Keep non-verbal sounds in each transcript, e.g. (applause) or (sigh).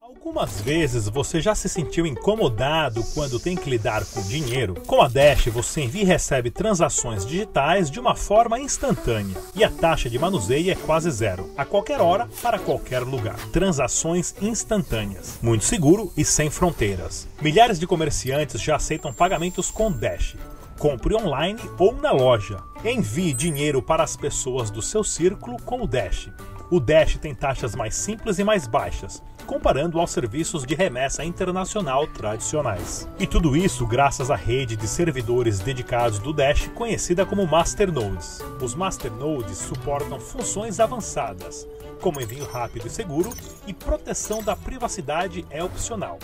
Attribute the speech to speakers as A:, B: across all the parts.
A: Algumas vezes você já se sentiu incomodado quando tem que lidar com dinheiro? Com a Dash você envia e recebe transações digitais de uma forma instantânea e a taxa de manuseio é quase zero, a qualquer hora, para qualquer lugar. Transações instantâneas, muito seguro e sem fronteiras. Milhares de comerciantes já aceitam pagamentos com Dash. Compre online ou na loja. Envie dinheiro para as pessoas do seu círculo com o Dash. O Dash tem taxas mais simples e mais baixas, comparando aos serviços de remessa internacional tradicionais. E tudo isso graças à rede de servidores dedicados do Dash, conhecida como Masternodes. Os Masternodes suportam funções avançadas, como envio rápido e seguro, e proteção da privacidade é opcional.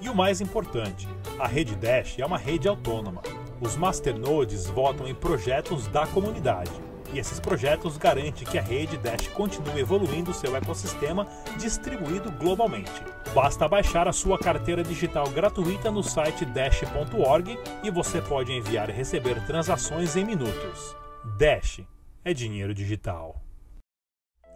A: E o mais importante, a rede Dash é uma rede autônoma. Os masternodes votam em projetos da comunidade e esses projetos garantem que a rede Dash continue evoluindo seu ecossistema distribuído globalmente. Basta baixar a sua carteira digital gratuita no site dash.org e você pode enviar e receber transações em minutos. Dash é dinheiro digital.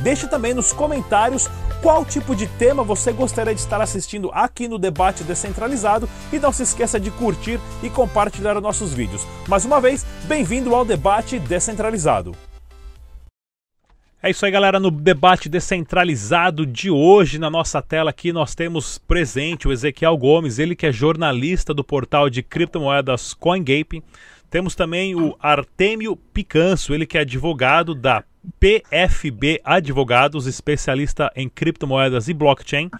A: Deixe também nos comentários qual tipo de tema você gostaria de estar assistindo aqui no Debate Descentralizado e não se esqueça de curtir e compartilhar nossos vídeos. Mais uma vez, bem-vindo ao Debate Descentralizado. É isso aí, galera. No debate descentralizado de hoje, na nossa tela aqui, nós temos presente o Ezequiel Gomes, ele que é jornalista do portal de criptomoedas CoinGaping. Temos também o Artemio Picanso, ele que é advogado da PFB Advogados, especialista em criptomoedas e blockchain.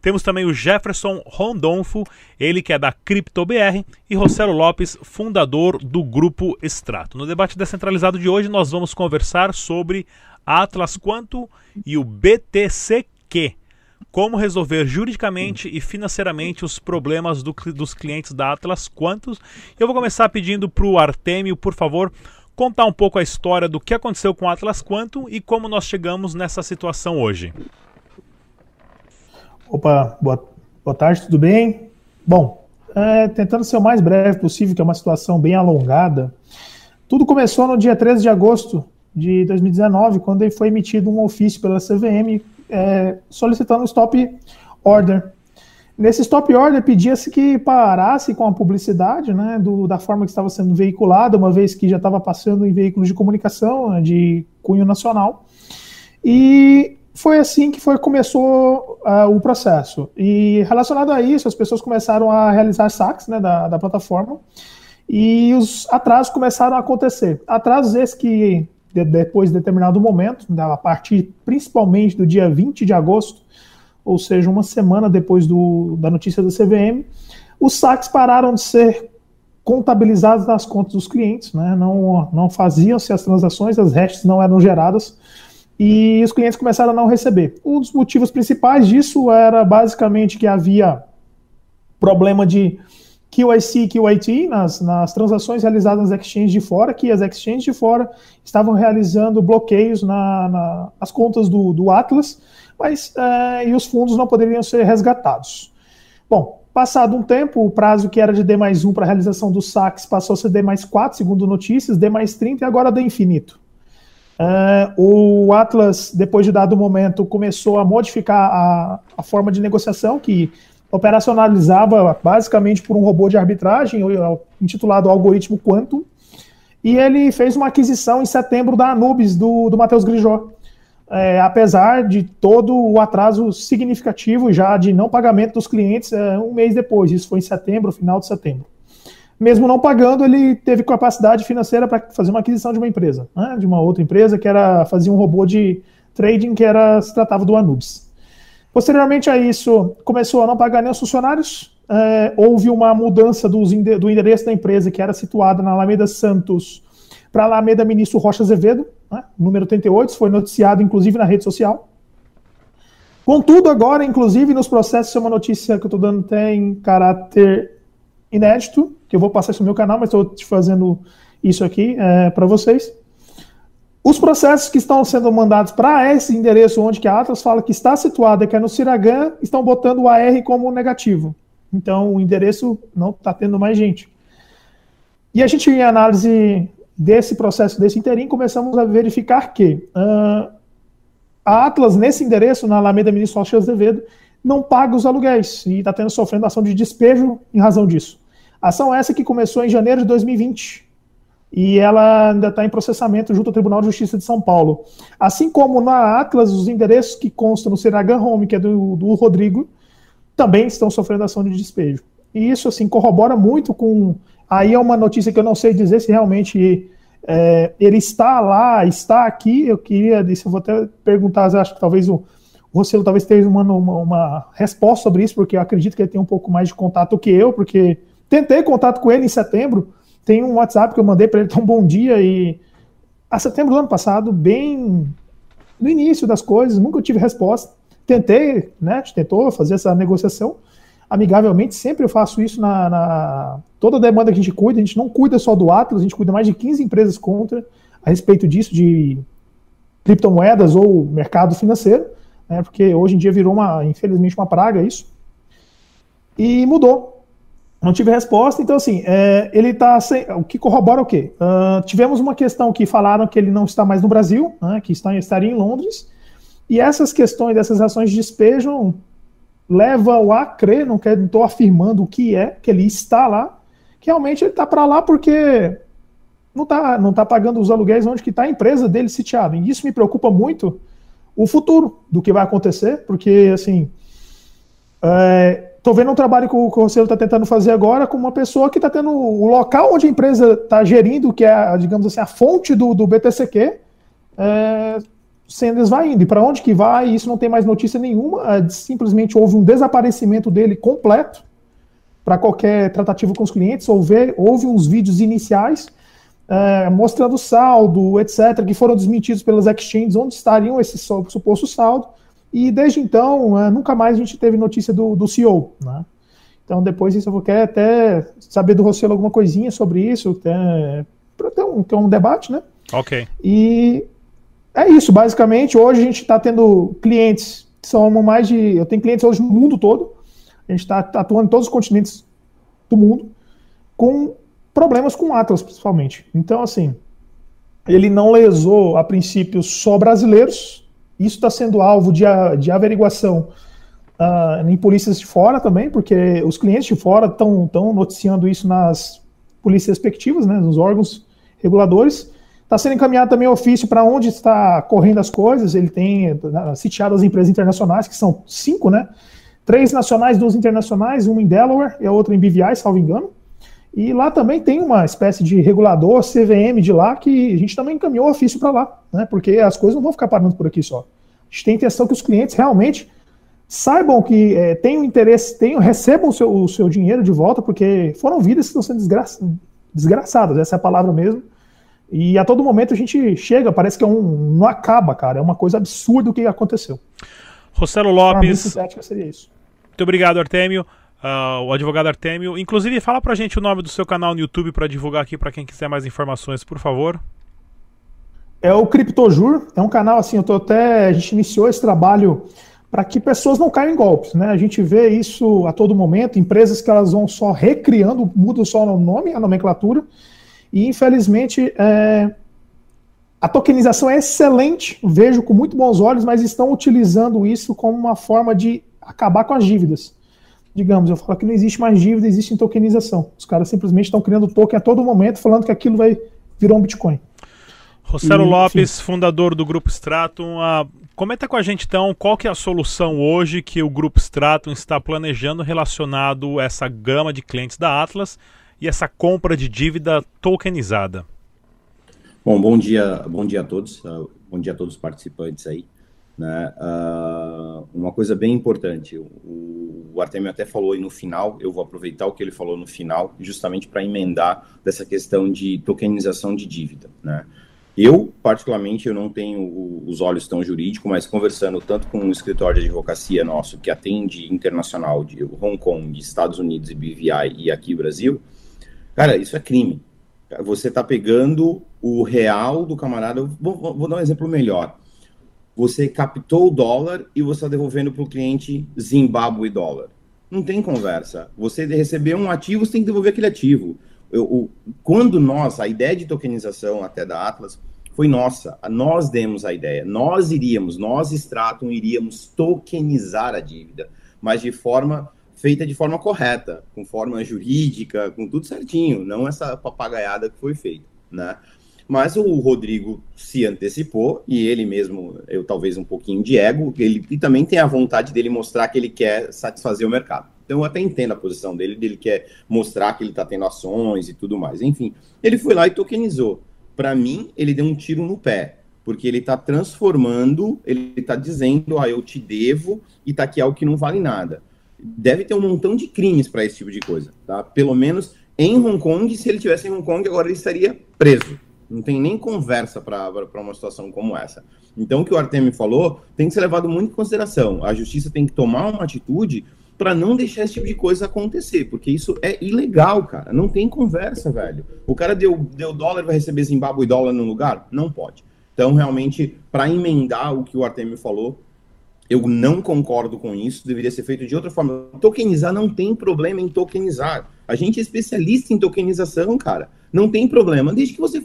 A: Temos também o Jefferson Rondonfo, ele que é da CryptoBR, e Rossello Lopes, fundador do Grupo Extrato. No debate descentralizado de hoje, nós vamos conversar sobre Atlas Quanto e o BTCQ. Como resolver juridicamente e financeiramente os problemas do, dos clientes da Atlas Quantos. Eu vou começar pedindo para o Artemio, por favor, contar um pouco a história do que aconteceu com o Atlas Quantum e como nós chegamos nessa situação hoje.
B: Opa, boa, boa tarde, tudo bem? Bom, é, tentando ser o mais breve possível, que é uma situação bem alongada, tudo começou no dia 13 de agosto de 2019, quando foi emitido um ofício pela CVM é, solicitando um stop order Nesse stop order pedia-se que parasse com a publicidade, né, do, da forma que estava sendo veiculada, uma vez que já estava passando em veículos de comunicação né, de cunho nacional. E foi assim que foi começou uh, o processo. E relacionado a isso, as pessoas começaram a realizar saques né, da, da plataforma e os atrasos começaram a acontecer. Atrasos esses que, de, depois de determinado momento, né, a partir principalmente do dia 20 de agosto, ou seja, uma semana depois do, da notícia da CVM, os saques pararam de ser contabilizados nas contas dos clientes, né? não, não faziam-se as transações, as hashes não eram geradas e os clientes começaram a não receber. Um dos motivos principais disso era basicamente que havia problema de QIC e QIT nas, nas transações realizadas nas exchanges de fora, que as exchanges de fora estavam realizando bloqueios na, na, nas contas do, do Atlas, mas uh, e os fundos não poderiam ser resgatados. Bom, passado um tempo, o prazo que era de D mais 1 para a realização dos saques passou a ser D mais 4, segundo notícias, D mais 30 e agora D infinito. Uh, o Atlas, depois de dado momento, começou a modificar a, a forma de negociação, que operacionalizava basicamente por um robô de arbitragem, intitulado Algoritmo Quantum, e ele fez uma aquisição em setembro da Anubis, do, do Matheus Grijó é, apesar de todo o atraso significativo já de não pagamento dos clientes é, um mês depois, isso foi em setembro, final de setembro. Mesmo não pagando, ele teve capacidade financeira para fazer uma aquisição de uma empresa, né, de uma outra empresa que era fazia um robô de trading que era se tratava do Anubis. Posteriormente a isso, começou a não pagar nem os funcionários, é, houve uma mudança dos, do endereço da empresa que era situada na Alameda Santos para a Alameda Ministro Rocha Azevedo, né, número 38, foi noticiado inclusive na rede social. Contudo, agora, inclusive nos processos, é uma notícia que eu estou dando até em caráter inédito, que eu vou passar isso no meu canal, mas estou te fazendo isso aqui é, para vocês. Os processos que estão sendo mandados para esse endereço onde que a Atlas fala que está situada, que é no Siragan, estão botando o AR como negativo. Então o endereço não está tendo mais gente. E a gente, em análise desse processo, desse interim, começamos a verificar que uh, a Atlas, nesse endereço, na Alameda Ministro Alches Azevedo, não paga os aluguéis e está tendo sofrendo ação de despejo em razão disso. Ação essa que começou em janeiro de 2020 e ela ainda está em processamento junto ao Tribunal de Justiça de São Paulo. Assim como na Atlas, os endereços que constam no Seragan Home, que é do, do Rodrigo, também estão sofrendo ação de despejo. E isso, assim, corrobora muito com. Aí é uma notícia que eu não sei dizer se realmente é, ele está lá, está aqui. Eu queria, isso eu vou até perguntar, acho que talvez o, Rossello talvez tenha uma, uma, uma, resposta sobre isso, porque eu acredito que ele tem um pouco mais de contato que eu, porque tentei contato com ele em setembro. Tem um WhatsApp que eu mandei para ele, um bom dia, e a setembro do ano passado, bem no início das coisas, nunca tive resposta. Tentei, né? A gente tentou fazer essa negociação amigavelmente, sempre eu faço isso na, na, toda demanda que a gente cuida, a gente não cuida só do Atlas, a gente cuida mais de 15 empresas contra a respeito disso, de criptomoedas ou mercado financeiro né, porque hoje em dia virou, uma, infelizmente, uma praga isso. E mudou. Não tive resposta, então assim, é, ele está. O que corrobora o quê? Uh, tivemos uma questão que falaram que ele não está mais no Brasil, né, que está, estaria em Londres, e essas questões dessas ações de levam a crer, não estou afirmando o que é, que ele está lá, que realmente ele está para lá porque não está não tá pagando os aluguéis onde que está a empresa dele sitiada. E isso me preocupa muito, o futuro do que vai acontecer, porque, assim, estou é, vendo um trabalho que o Conselho está tentando fazer agora com uma pessoa que está tendo o local onde a empresa está gerindo, que é, digamos assim, a fonte do, do BTCQ, é, sendo esvaindo. E para onde que vai? Isso não tem mais notícia nenhuma, é, simplesmente houve um desaparecimento dele completo para qualquer tratativa com os clientes, houve, houve uns vídeos iniciais é, mostrando saldo, etc., que foram desmentidos pelas exchanges, onde estariam esse suposto saldo, e desde então, é, nunca mais a gente teve notícia do, do CEO. Né? Então, depois isso eu quero até saber do Rossello alguma coisinha sobre isso, para ter um, ter um debate, né?
A: Ok.
B: E é isso, basicamente. Hoje a gente está tendo clientes, são mais de. Eu tenho clientes hoje no mundo todo, a gente está atuando em todos os continentes do mundo, com problemas com Atlas, principalmente. Então, assim, ele não lesou, a princípio, só brasileiros. Isso está sendo alvo de, de averiguação uh, em polícias de fora também, porque os clientes de fora estão noticiando isso nas polícias respectivas, né, nos órgãos reguladores. Está sendo encaminhado também ofício para onde está correndo as coisas. Ele tem sitiado as empresas internacionais, que são cinco, né? Três nacionais, duas internacionais, uma em Delaware e a outra em BVI, salvo engano. E lá também tem uma espécie de regulador, CVM de lá, que a gente também encaminhou ofício para lá, né? Porque as coisas não vão ficar parando por aqui só. A gente tem intenção que os clientes realmente saibam que é, tenham interesse, tenham, recebam o seu, o seu dinheiro de volta, porque foram vidas que estão sendo desgra desgraçadas, essa é a palavra mesmo. E a todo momento a gente chega, parece que é um, não acaba, cara. É uma coisa absurda o que aconteceu.
A: Rossello Lopes. Seria isso. Muito obrigado, Artemio uh, o advogado Artemio. Inclusive, fala pra gente o nome do seu canal no YouTube para divulgar aqui para quem quiser mais informações, por favor.
B: É o Criptojur, é um canal assim, eu tô até a gente iniciou esse trabalho para que pessoas não caiam em golpes, né? A gente vê isso a todo momento, empresas que elas vão só recriando, mudam só o nome, a nomenclatura, e infelizmente é, a tokenização é excelente, vejo com muito bons olhos, mas estão utilizando isso como uma forma de acabar com as dívidas digamos, eu falo que não existe mais dívida, existe tokenização. Os caras simplesmente estão criando token a todo momento, falando que aquilo vai virar um Bitcoin.
A: Rossello Lopes, enfim. fundador do Grupo Stratum, uh, comenta com a gente então qual que é a solução hoje que o Grupo Stratum está planejando relacionado a essa gama de clientes da Atlas e essa compra de dívida tokenizada.
C: Bom, bom dia, bom dia a todos, uh, bom dia a todos os participantes aí. Né? Uh, uma coisa bem importante, o, o Artemio até falou aí no final, eu vou aproveitar o que ele falou no final, justamente para emendar dessa questão de tokenização de dívida. Né? Eu, particularmente, eu não tenho os olhos tão jurídicos, mas conversando tanto com um escritório de advocacia nosso que atende internacional de Hong Kong, Estados Unidos e BVI e aqui Brasil, cara, isso é crime. Você está pegando o real do camarada. Vou, vou, dar um exemplo melhor. Você captou o dólar e você está devolvendo para o cliente Zimbábue dólar. Não tem conversa. Você recebeu um ativo, você tem que devolver aquele ativo. Eu, eu, quando nós, a ideia de tokenização até da Atlas foi nossa, nós demos a ideia, nós iríamos, nós Stratum iríamos tokenizar a dívida, mas de forma feita de forma correta, com forma jurídica, com tudo certinho, não essa papagaiada que foi feita, né? Mas o Rodrigo se antecipou e ele mesmo, eu talvez um pouquinho de ego, ele e também tem a vontade dele mostrar que ele quer satisfazer o mercado. Então eu até entendo a posição dele, ele quer mostrar que ele está tendo ações e tudo mais. Enfim, ele foi lá e tokenizou. Para mim, ele deu um tiro no pé, porque ele está transformando, ele está dizendo, ah, eu te devo e tá aqui algo que não vale nada. Deve ter um montão de crimes para esse tipo de coisa, tá? Pelo menos em Hong Kong, se ele tivesse em Hong Kong, agora ele estaria preso não tem nem conversa para uma situação como essa. Então, o que o Artemio falou tem que ser levado muito em consideração. A justiça tem que tomar uma atitude para não deixar esse tipo de coisa acontecer, porque isso é ilegal, cara. Não tem conversa, velho. O cara deu, deu dólar vai receber Zimbábue dólar no lugar? Não pode. Então, realmente, para emendar o que o Artemio falou, eu não concordo com isso, deveria ser feito de outra forma. Tokenizar não tem problema em tokenizar. A gente é especialista em tokenização, cara. Não tem problema, desde que você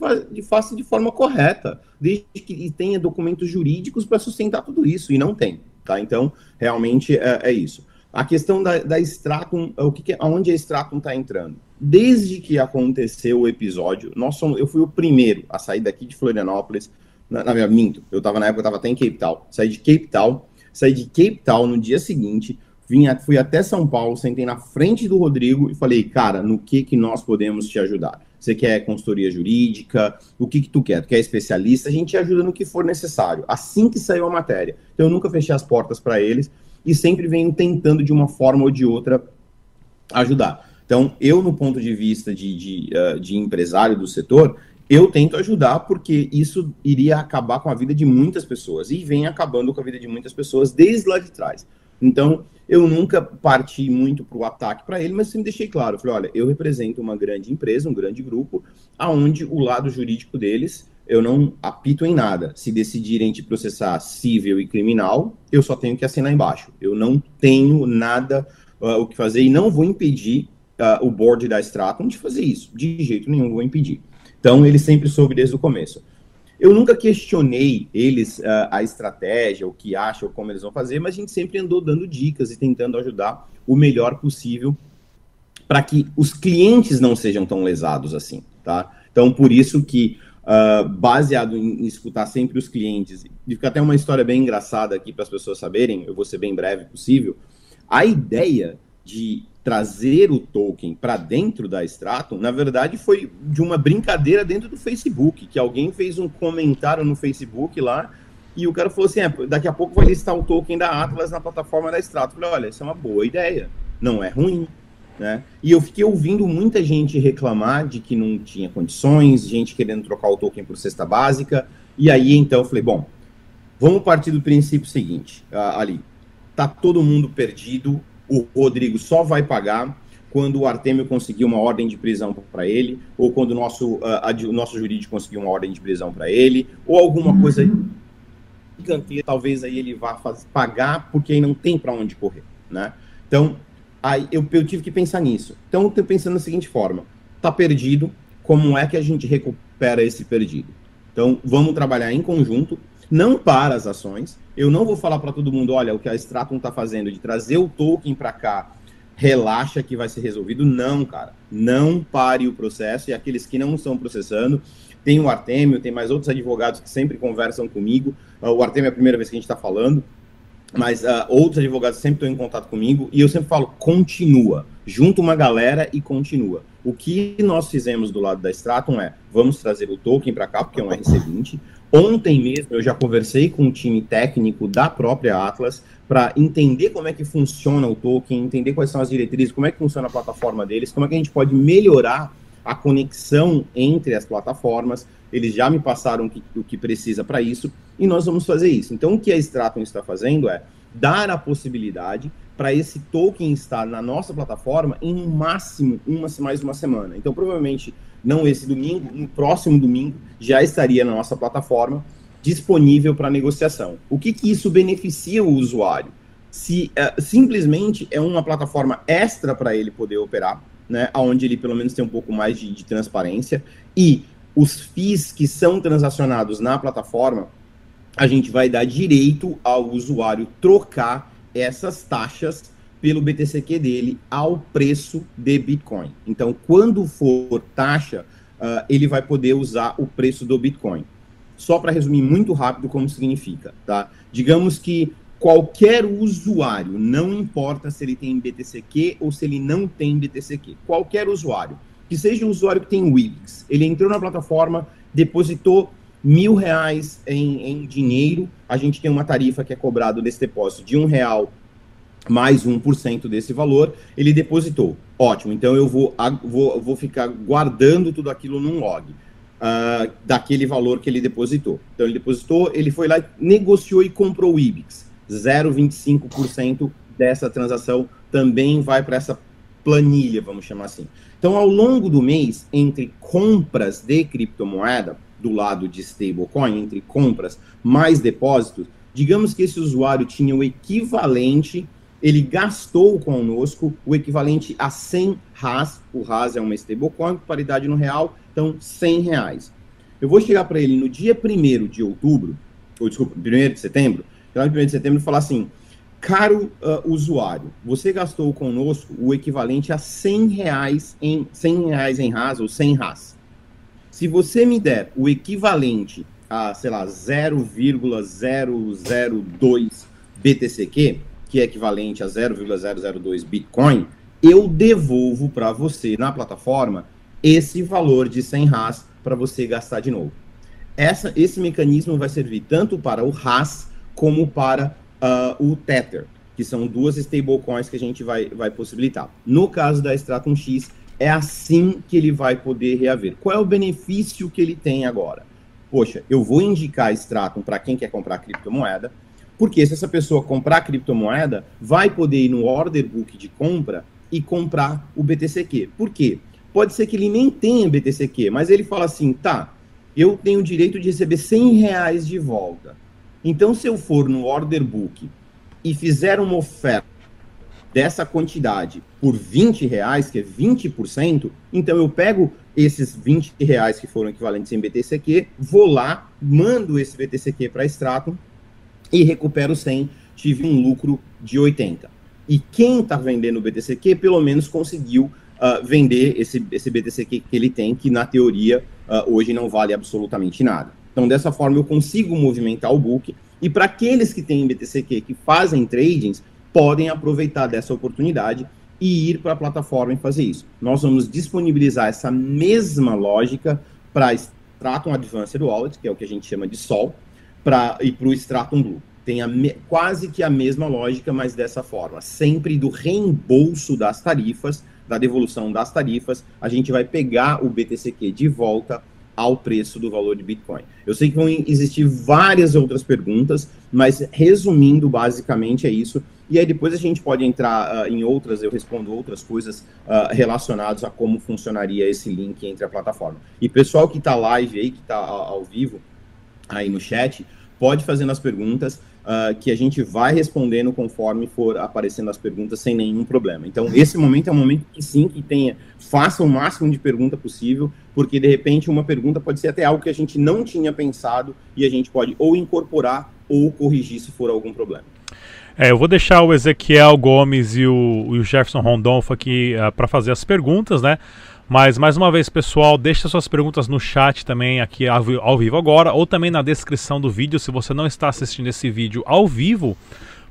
C: faça de forma correta, desde que tenha documentos jurídicos para sustentar tudo isso, e não tem, tá? Então, realmente é, é isso. A questão da, da Stratum, o que, que aonde a Stratum está entrando? Desde que aconteceu o episódio, nós somos, eu fui o primeiro a sair daqui de Florianópolis, na, na minha minto, eu estava na época, eu estava até em Cape Town, saí de Cape Town, saí de Cape Town no dia seguinte, vim, fui até São Paulo, sentei na frente do Rodrigo e falei, cara, no que que nós podemos te ajudar? Você quer consultoria jurídica? O que, que tu quer? Tu quer especialista? A gente ajuda no que for necessário. Assim que saiu a matéria. Então, eu nunca fechei as portas para eles e sempre venho tentando, de uma forma ou de outra, ajudar. Então, eu, no ponto de vista de, de, uh, de empresário do setor, eu tento ajudar porque isso iria acabar com a vida de muitas pessoas e vem acabando com a vida de muitas pessoas desde lá de trás. Então, eu nunca parti muito para o ataque para ele, mas sempre deixei claro, falei, olha, eu represento uma grande empresa, um grande grupo, aonde o lado jurídico deles eu não apito em nada. Se decidirem te processar civil e criminal, eu só tenho que assinar embaixo. Eu não tenho nada uh, o que fazer e não vou impedir uh, o board da Stratum de fazer isso. De jeito nenhum vou impedir. Então, ele sempre soube desde o começo. Eu nunca questionei eles, uh, a estratégia, o que acham, como eles vão fazer, mas a gente sempre andou dando dicas e tentando ajudar o melhor possível para que os clientes não sejam tão lesados assim, tá? Então, por isso que, uh, baseado em, escutar sempre os clientes, e fica até uma história bem engraçada aqui para as pessoas saberem, eu vou ser bem breve possível, a ideia de trazer o token para dentro da Stratum, na verdade foi de uma brincadeira dentro do Facebook, que alguém fez um comentário no Facebook lá e o cara falou assim: é, daqui a pouco vai listar o token da Atlas na plataforma da Stratum. Eu falei: olha, isso é uma boa ideia, não é ruim. Né? E eu fiquei ouvindo muita gente reclamar de que não tinha condições, gente querendo trocar o token por cesta básica. E aí então eu falei: bom, vamos partir do princípio seguinte, ali. Tá todo mundo perdido, o Rodrigo só vai pagar quando o Artemio conseguir uma ordem de prisão para ele, ou quando o nosso, uh, o nosso jurídico conseguir uma ordem de prisão para ele, ou alguma coisa gigantesca, talvez aí ele vá fazer, pagar porque aí não tem para onde correr, né? Então, aí eu, eu tive que pensar nisso. Então, eu estou pensando da seguinte forma, tá perdido, como é que a gente recupera esse perdido? Então, vamos trabalhar em conjunto, não para as ações. Eu não vou falar para todo mundo, olha, o que a Stratum está fazendo de trazer o token para cá, relaxa que vai ser resolvido. Não, cara. Não pare o processo. E aqueles que não estão processando, tem o Artemio, tem mais outros advogados que sempre conversam comigo. Uh, o Artemio é a primeira vez que a gente está falando, mas uh, outros advogados sempre estão em contato comigo e eu sempre falo, continua. Junta uma galera e continua. O que nós fizemos do lado da Stratum é, vamos trazer o token para cá, porque é um RC20. Ontem mesmo eu já conversei com o time técnico da própria Atlas para entender como é que funciona o token, entender quais são as diretrizes, como é que funciona a plataforma deles, como é que a gente pode melhorar a conexão entre as plataformas, eles já me passaram o que, o que precisa para isso, e nós vamos fazer isso. Então, o que a Stratum está fazendo é dar a possibilidade para esse token estar na nossa plataforma em no máximo uma, mais uma semana. Então, provavelmente, não esse domingo, no próximo domingo, já estaria na nossa plataforma disponível para negociação. O que, que isso beneficia o usuário? Se uh, simplesmente é uma plataforma extra para ele poder operar, né, onde ele pelo menos tem um pouco mais de, de transparência, e os FIIs que são transacionados na plataforma, a gente vai dar direito ao usuário trocar essas taxas pelo BTCQ dele ao preço de Bitcoin. Então, quando for taxa, uh, ele vai poder usar o preço do Bitcoin. Só para resumir muito rápido como significa, tá? Digamos que qualquer usuário, não importa se ele tem BTCQ ou se ele não tem BTCQ, qualquer usuário, que seja um usuário que tem Wix, ele entrou na plataforma, depositou mil reais em, em dinheiro, a gente tem uma tarifa que é cobrado desse depósito de um real mais 1% desse valor, ele depositou. Ótimo, então eu vou, vou, vou ficar guardando tudo aquilo num log uh, daquele valor que ele depositou. Então ele depositou, ele foi lá, negociou e comprou o IBIX. 0,25% dessa transação também vai para essa planilha, vamos chamar assim. Então, ao longo do mês, entre compras de criptomoeda, do lado de stablecoin, entre compras mais depósitos, digamos que esse usuário tinha o equivalente, ele gastou conosco o equivalente a 100 RAS, o RAS é uma stablecoin, paridade no real, então 100 reais. Eu vou chegar para ele no dia 1 de outubro, ou desculpa, 1 de setembro, no 1 de setembro e falar assim, caro uh, usuário, você gastou conosco o equivalente a 100 reais em, 100 reais em RAS ou 100 RAS. Se você me der o equivalente a, sei lá, 0,002 BTCQ, que é equivalente a 0,002 Bitcoin, eu devolvo para você na plataforma esse valor de 100 RAS para você gastar de novo. Essa, esse mecanismo vai servir tanto para o RAS como para uh, o Tether, que são duas stablecoins que a gente vai, vai possibilitar. No caso da Stratum X, é assim que ele vai poder reaver. Qual é o benefício que ele tem agora? Poxa, eu vou indicar Stratum para quem quer comprar criptomoeda, porque se essa pessoa comprar criptomoeda, vai poder ir no order book de compra e comprar o BTCQ. Por quê? Pode ser que ele nem tenha BTCQ, mas ele fala assim, tá, eu tenho o direito de receber 100 reais de volta. Então, se eu for no order book e fizer uma oferta dessa quantidade por 20 reais, que é 20%, então eu pego esses 20 reais que foram equivalentes em BTCQ, vou lá, mando esse BTCQ para Stratum e recupero 100, tive um lucro de 80. E quem está vendendo o BTCQ, pelo menos conseguiu uh, vender esse, esse BTCQ que ele tem, que na teoria uh, hoje não vale absolutamente nada. Então, dessa forma, eu consigo movimentar o book. E para aqueles que têm BTCQ que fazem tradings, podem aproveitar dessa oportunidade e ir para a plataforma e fazer isso. Nós vamos disponibilizar essa mesma lógica para Stratum Advanced Wallet, que é o que a gente chama de SOL, pra, e para o Stratum Blue. Tem a me, quase que a mesma lógica, mas dessa forma. Sempre do reembolso das tarifas, da devolução das tarifas, a gente vai pegar o BTCQ de volta ao preço do valor de Bitcoin. Eu sei que vão existir várias outras perguntas, mas resumindo, basicamente é isso. E aí depois a gente pode entrar uh, em outras, eu respondo outras coisas uh, relacionadas a como funcionaria esse link entre a plataforma. E pessoal que está live aí, que está ao vivo aí no chat, pode fazer as perguntas uh, que a gente vai respondendo conforme for aparecendo as perguntas sem nenhum problema. Então, esse momento é um momento que sim, que tenha, faça o máximo de pergunta possível, porque de repente uma pergunta pode ser até algo que a gente não tinha pensado e a gente pode ou incorporar ou corrigir se for algum problema.
A: É, eu vou deixar o Ezequiel Gomes e o, o Jefferson Rondonfo aqui uh, para fazer as perguntas, né? Mas mais uma vez, pessoal, deixe suas perguntas no chat também aqui ao vivo agora, ou também na descrição do vídeo, se você não está assistindo esse vídeo ao vivo,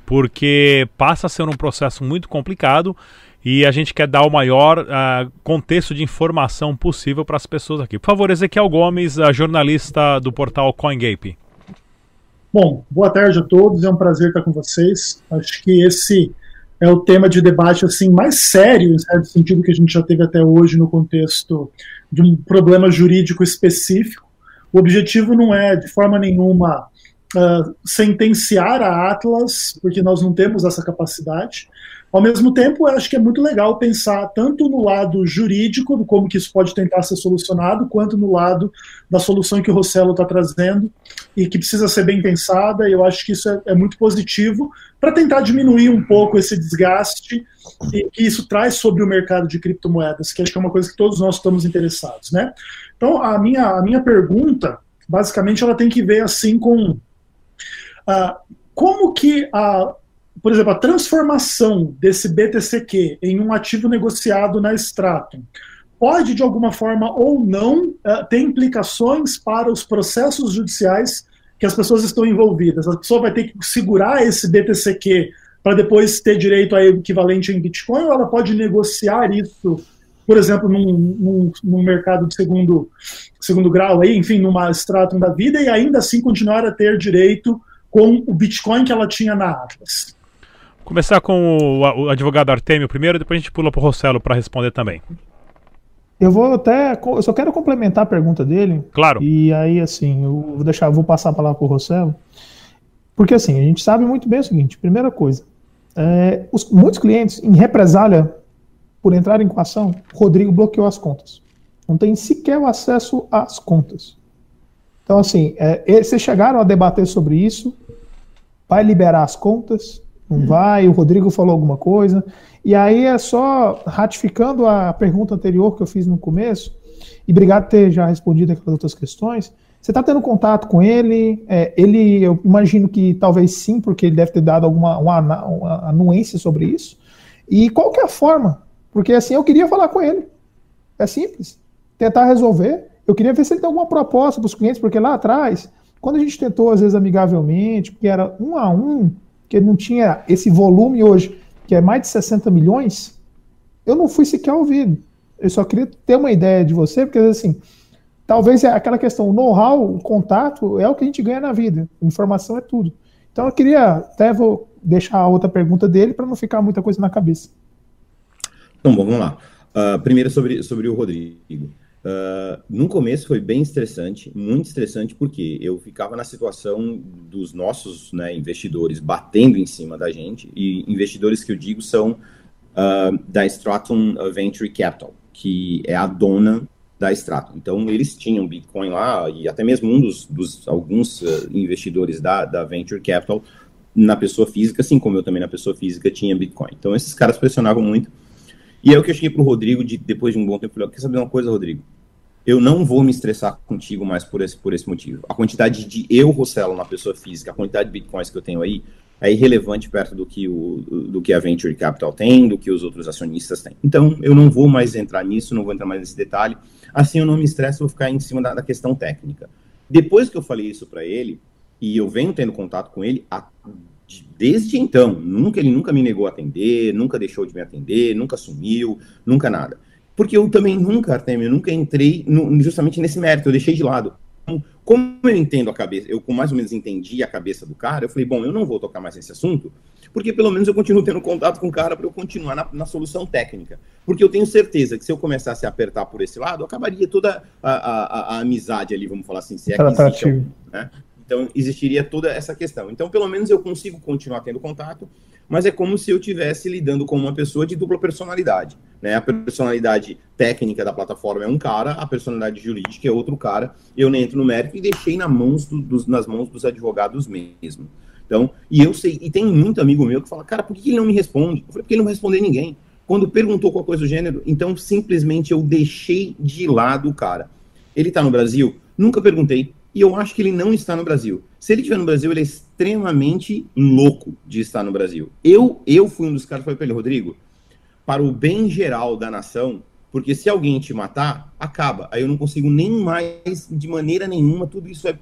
A: porque passa a ser um processo muito complicado e a gente quer dar o maior uh, contexto de informação possível para as pessoas aqui. Por favor, Ezequiel Gomes, jornalista do portal CoinGape.
B: Bom, boa tarde a todos, é um prazer estar com vocês. Acho que esse
D: é o tema de debate assim mais sério, em certo sentido, que a gente já teve até hoje no contexto de um problema jurídico específico. O objetivo não é, de forma nenhuma, uh, sentenciar a Atlas, porque nós não temos essa capacidade, ao mesmo tempo, eu acho que é muito legal pensar tanto no lado jurídico, como que isso pode tentar ser solucionado, quanto no lado da solução que o Rossello está trazendo e que precisa ser bem pensada. E eu acho que isso é, é muito positivo para tentar diminuir um pouco esse desgaste que, que isso traz sobre o mercado de criptomoedas, que acho que é uma coisa que todos nós estamos interessados, né? Então, a minha, a minha pergunta, basicamente, ela tem que ver assim com uh, como que a por exemplo, a transformação desse BTCQ em um ativo negociado na Stratum pode, de alguma forma ou não, uh, ter implicações para os processos judiciais que as pessoas estão envolvidas. A pessoa vai ter que segurar esse BTCQ para depois ter direito a equivalente em Bitcoin, ou ela pode negociar isso, por exemplo, num, num, num mercado de segundo, segundo grau, aí, enfim, numa Stratum da vida, e ainda assim continuar a ter direito com o Bitcoin que ela tinha na Atlas.
A: Começar com o, o advogado Artemio primeiro, depois a gente pula para o Rossello para responder também.
B: Eu vou até. Eu só quero complementar a pergunta dele.
A: Claro.
B: E aí, assim, eu vou deixar, vou passar a palavra para o Rossello. Porque assim, a gente sabe muito bem o seguinte: primeira coisa, é, os, muitos clientes, em represália por entrar em ação, o Rodrigo bloqueou as contas. Não tem sequer o acesso às contas. Então, assim, é, vocês chegaram a debater sobre isso, vai liberar as contas, não vai, o Rodrigo falou alguma coisa. E aí é só ratificando a pergunta anterior que eu fiz no começo, e obrigado por ter já respondido aquelas outras questões. Você está tendo contato com ele? É, ele, eu imagino que talvez sim, porque ele deve ter dado alguma uma, uma anuência sobre isso. E qual que é a forma? Porque assim, eu queria falar com ele. É simples. Tentar resolver. Eu queria ver se ele tem alguma proposta para os clientes, porque lá atrás, quando a gente tentou, às vezes, amigavelmente, porque era um a um, que não tinha esse volume hoje, que é mais de 60 milhões, eu não fui sequer ouvido. Eu só queria ter uma ideia de você, porque assim, talvez é aquela questão, o know-how, o contato é o que a gente ganha na vida. Informação é tudo. Então eu queria até vou deixar a outra pergunta dele para não ficar muita coisa na cabeça.
C: Então, bom, vamos lá. Uh, primeiro sobre, sobre o Rodrigo. Uh, no começo foi bem estressante, muito estressante, porque eu ficava na situação dos nossos né, investidores batendo em cima da gente, e investidores que eu digo são uh, da Stratum Venture Capital, que é a dona da Stratum. Então, eles tinham Bitcoin lá, e até mesmo um dos, dos alguns uh, investidores da, da Venture Capital na pessoa física, assim como eu também na pessoa física tinha Bitcoin. Então, esses caras pressionavam muito. E é o que eu cheguei para o Rodrigo, de, depois de um bom tempo, falei, quer saber uma coisa, Rodrigo? Eu não vou me estressar contigo mais por esse, por esse motivo. A quantidade de eu, Rossello, na pessoa física, a quantidade de bitcoins que eu tenho aí, é irrelevante perto do que, o, do que a Venture Capital tem, do que os outros acionistas têm. Então, eu não vou mais entrar nisso, não vou entrar mais nesse detalhe. Assim, eu não me estresso, vou ficar em cima da, da questão técnica. Depois que eu falei isso para ele, e eu venho tendo contato com ele, a, desde então, nunca ele nunca me negou a atender, nunca deixou de me atender, nunca sumiu, nunca nada. Porque eu também nunca, Artemio, nunca entrei no, justamente nesse mérito, eu deixei de lado. Como eu entendo a cabeça, eu mais ou menos entendi a cabeça do cara, eu falei, bom, eu não vou tocar mais nesse assunto, porque pelo menos eu continuo tendo contato com o cara para eu continuar na, na, solução técnica. Porque eu tenho certeza que se eu começasse a apertar por esse lado, acabaria toda a, a, a amizade ali, vamos falar assim, se é que existe, né? Então, existiria toda essa questão. Então, pelo menos eu consigo continuar tendo contato, mas é como se eu estivesse lidando com uma pessoa de dupla personalidade. Né? A personalidade técnica da plataforma é um cara, a personalidade jurídica é outro cara. Eu nem entro no mérito e deixei na mãos do, dos, nas mãos dos advogados mesmo. Então, e eu sei, e tem muito amigo meu que fala, cara, por que ele não me responde? Eu falei, porque ele não respondeu ninguém. Quando perguntou qual coisa do gênero, então simplesmente eu deixei de lado o cara. Ele está no Brasil? Nunca perguntei e eu acho que ele não está no Brasil. Se ele estiver no Brasil, ele é extremamente louco de estar no Brasil. Eu, eu fui um dos caras que falei para ele, Rodrigo, para o bem geral da nação, porque se alguém te matar, acaba. Aí eu não consigo nem mais, de maneira nenhuma, tudo isso é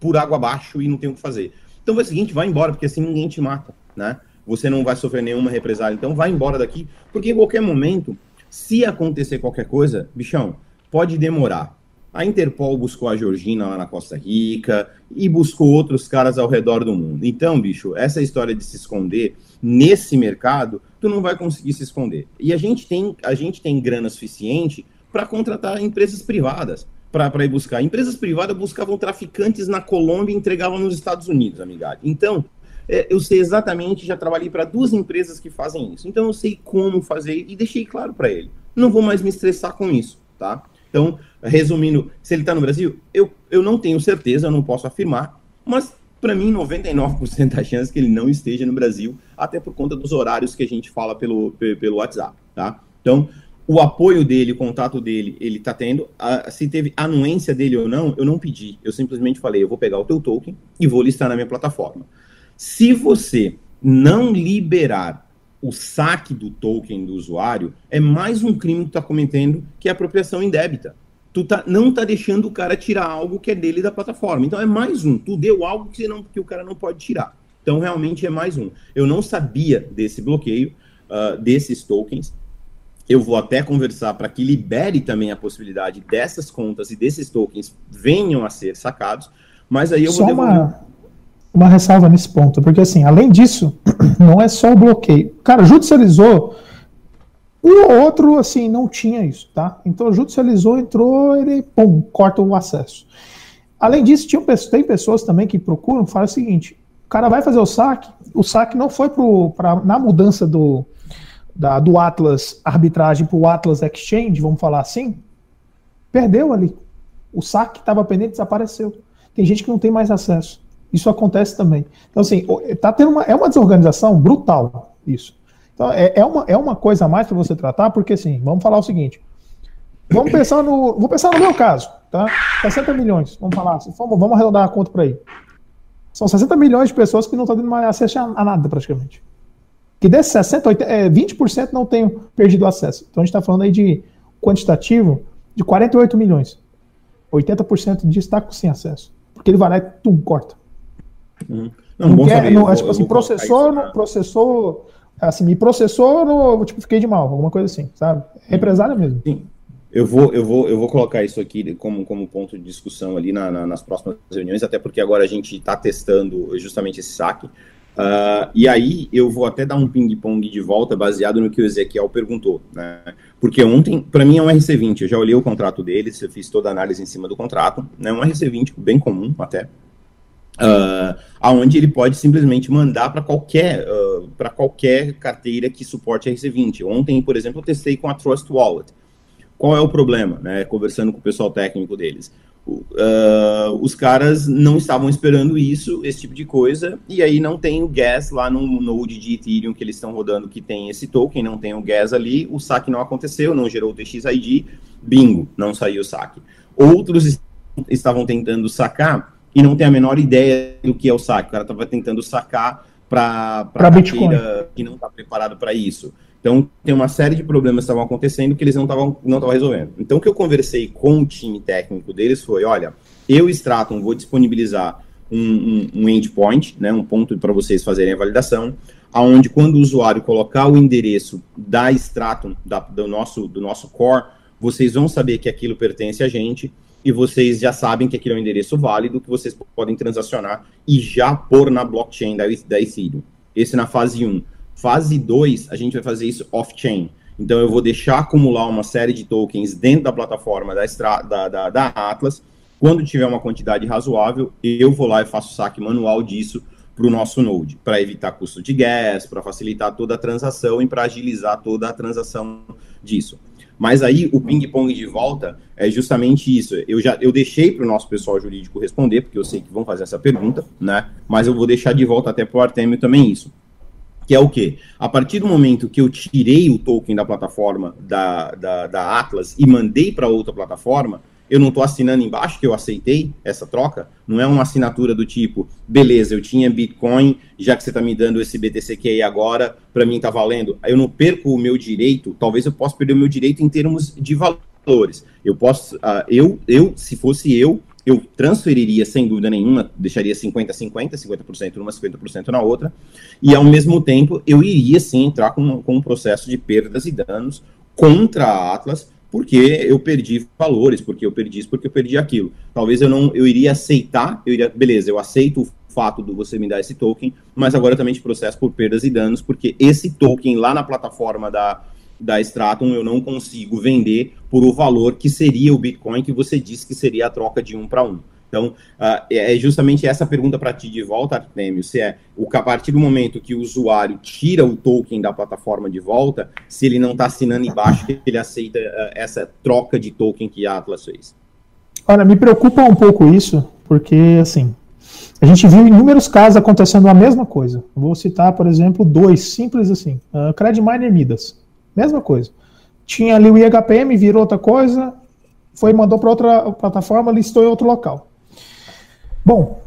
C: por água abaixo e não tem o que fazer. Então vai o seguinte, vai embora, porque assim ninguém te mata, né? Você não vai sofrer nenhuma represália. Então vai embora daqui, porque em qualquer momento, se acontecer qualquer coisa, bichão, pode demorar A Interpol buscou a Georgina lá na Costa Rica e buscou outros caras ao redor do mundo. Então, bicho, essa história de se esconder nesse mercado, tu não vai conseguir se esconder. E a gente tem, a gente tem grana suficiente para contratar empresas privadas para ir buscar. Empresas privadas buscavam traficantes na Colômbia e entregavam nos Estados Unidos, amigado. Então, é, eu sei exatamente, já trabalhei para duas empresas que fazem isso. Então, eu sei como fazer e deixei claro para ele. Não vou mais me estressar com isso, tá? Então, resumindo, se ele está no Brasil, eu, eu não tenho certeza, eu não posso afirmar, mas para mim, 99% da chance que ele não esteja no Brasil, até por conta dos horários que a gente fala pelo, pelo WhatsApp, tá? Então, o apoio dele, o contato dele, ele tá tendo. A, se teve anuência dele ou não, eu não pedi. Eu simplesmente falei, eu vou pegar o teu token e vou listar na minha plataforma. Se você não liberar o saque do token do usuário, é mais um crime que tu tá cometendo, que é apropriação indébita. Tu tá, não tá deixando o cara tirar algo que é dele da plataforma. Então é mais um. Tu deu algo que, não, que o cara não pode tirar. Então realmente é mais um. Eu não sabia desse bloqueio, uh, desses tokens. Eu vou até conversar para que libere também a possibilidade dessas contas e desses tokens venham a ser sacados. Mas aí eu
B: Só
C: vou devolver...
B: uma, uma ressalva nesse ponto, porque assim, além disso, (clears throat) não é só o bloqueio. Cara, judicializou ou outro, assim, não tinha isso, tá? Então, judicializou, entrou, ele, pum, corta o acesso. Além disso, tinha, tem pessoas também que procuram, falam o seguinte, o cara vai fazer o saque, o saque não foi pro, pra, na mudança do, da, do Atlas arbitragem para o Atlas Exchange, vamos falar assim, perdeu ali. O saque estava pendente desapareceu. Tem gente que não tem mais acesso. Isso acontece também. Então, assim, tá tendo uma, é uma desorganização brutal isso. Então, é, é, uma, é uma coisa a mais para você tratar, porque assim, vamos falar o seguinte. Vamos pensar no. Vou pensar no meu caso, tá? 60 milhões, vamos falar vamos, vamos arredondar a conta para aí. São 60 milhões de pessoas que não estão tendo mais acesso a, nada, praticamente. Que desses 60, 80, é, 20% não tenham perdido acesso. Então a gente está falando aí de quantitativo de 48 milhões. 80% disso está sem acesso. Porque ele vai lá e tum, corta.
C: Uhum. Não, não, quer,
B: não, é tipo assim, processou, processou assim, me processou, no, tipo, fiquei de mal, alguma coisa assim, sabe? Represália mesmo.
C: Sim. Eu vou, eu, vou, eu vou colocar isso aqui como, como ponto de discussão ali na, na, nas próximas reuniões, até porque agora a gente está testando justamente esse saque. Uh, e aí eu vou até dar um ping-pong de volta baseado no que o Ezequiel perguntou, né? Porque ontem, para mim é um RC20, eu já olhei o contrato deles, eu fiz toda a análise em cima do contrato, né? Um RC20 bem comum até, uh, aonde ele pode simplesmente mandar para qualquer, uh, ah, para qualquer carteira que suporte RC20. Ontem, por exemplo, eu testei com a Trust Wallet. Qual é o problema? Né, conversando com o pessoal técnico deles. Uh, os caras não estavam esperando isso, esse tipo de coisa, e aí não tem o gas lá no node de Ethereum que eles estão rodando que tem esse token, não tem o gas ali, o saque não aconteceu, não gerou o TXID, bingo, não saiu o saque. Outros estavam tentando sacar e não tem a menor ideia do que é o saque. O cara estava tentando sacar para
B: Bitcoin
C: que não está preparado para isso. Então, tem uma série de problemas que estavam acontecendo que eles não estavam não resolvendo. Então, o que eu conversei com o time técnico deles foi: olha, eu, Stratum, vou disponibilizar um, um, um endpoint, né, um ponto para vocês fazerem a validação, aonde quando o usuário colocar o endereço da Stratum, da, do, nosso, do nosso core, vocês vão saber que aquilo pertence a gente e vocês já sabem que aquele é um endereço válido que vocês podem transacionar e já pôr na blockchain da, da Ethereum. Esse na fase 1. Fase 2, a gente vai fazer isso off-chain. Então, eu vou deixar acumular uma série de tokens dentro da plataforma da, da, da, da Atlas. Quando tiver uma quantidade razoável, eu vou lá e faço saque manual disso para o nosso Node, para evitar custo de gas, para facilitar toda a transação e para agilizar toda a transação disso. Mas aí o ping-pong de volta é justamente isso. Eu já eu deixei para o nosso pessoal jurídico responder, porque eu sei que vão fazer essa pergunta, né? Mas eu vou deixar de volta até para o Artemio também isso. Que é o quê? A partir do momento que eu tirei o token da plataforma da, da, da Atlas e mandei para outra plataforma, eu não estou assinando embaixo que eu aceitei essa troca. Não é uma assinatura do tipo, beleza, eu tinha Bitcoin, já que você está me dando esse BTCQ aí agora, para mim está valendo. Eu não perco o meu direito, talvez eu possa perder o meu direito em termos de valores. Eu posso, uh, eu, eu, se fosse eu, eu transferiria sem dúvida nenhuma, deixaria 50-50, 50%, numa, 50% na outra, e ao mesmo tempo eu iria sim entrar com, com um processo de perdas e danos contra a Atlas porque eu perdi valores, porque eu perdi isso, porque eu perdi aquilo. Talvez eu não, eu iria aceitar, eu iria, beleza, eu aceito o fato de você me dar esse token, mas agora também te processo por perdas e danos, porque esse token lá na plataforma da, da Stratum eu não consigo vender por o valor que seria o Bitcoin que você disse que seria a troca de um para um. Então, uh, é justamente essa pergunta para ti de volta, Artemio, se é o, a partir do momento que o usuário tira o token da plataforma de volta, se ele não está assinando embaixo que ele aceita uh, essa troca de token que a Atlas fez.
B: Olha, me preocupa um pouco isso, porque, assim, a gente viu inúmeros casos acontecendo a mesma coisa. Vou citar, por exemplo, dois, simples assim. Uh, Credit Miner Midas, mesma coisa. Tinha ali o IHPM, virou outra coisa, foi mandou para outra plataforma, listou em outro local. Bom,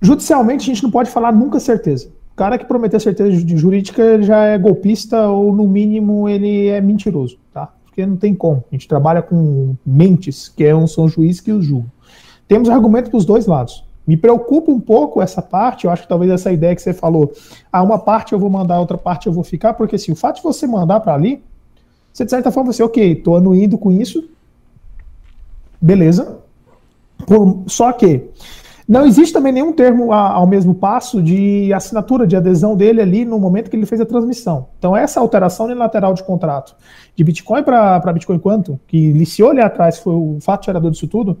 B: judicialmente a gente não pode falar nunca certeza. O cara que prometer certeza jurídica já é golpista ou, no mínimo, ele é mentiroso, tá? Porque não tem como. A gente trabalha com mentes, que é um, são juízes que os julgam. Temos argumento para os dois lados. Me preocupa um pouco essa parte, eu acho que talvez essa ideia que você falou, ah, uma parte eu vou mandar, outra parte eu vou ficar, porque assim, o fato de você mandar para ali, você de certa forma, você, ok, estou anuindo com isso, beleza, por, só que não existe também nenhum termo a, ao mesmo passo de assinatura, de adesão dele ali no momento que ele fez a transmissão. Então, essa alteração unilateral de contrato de Bitcoin para Bitcoin Quantum, que iniciou ali atrás, foi o fato gerador disso tudo,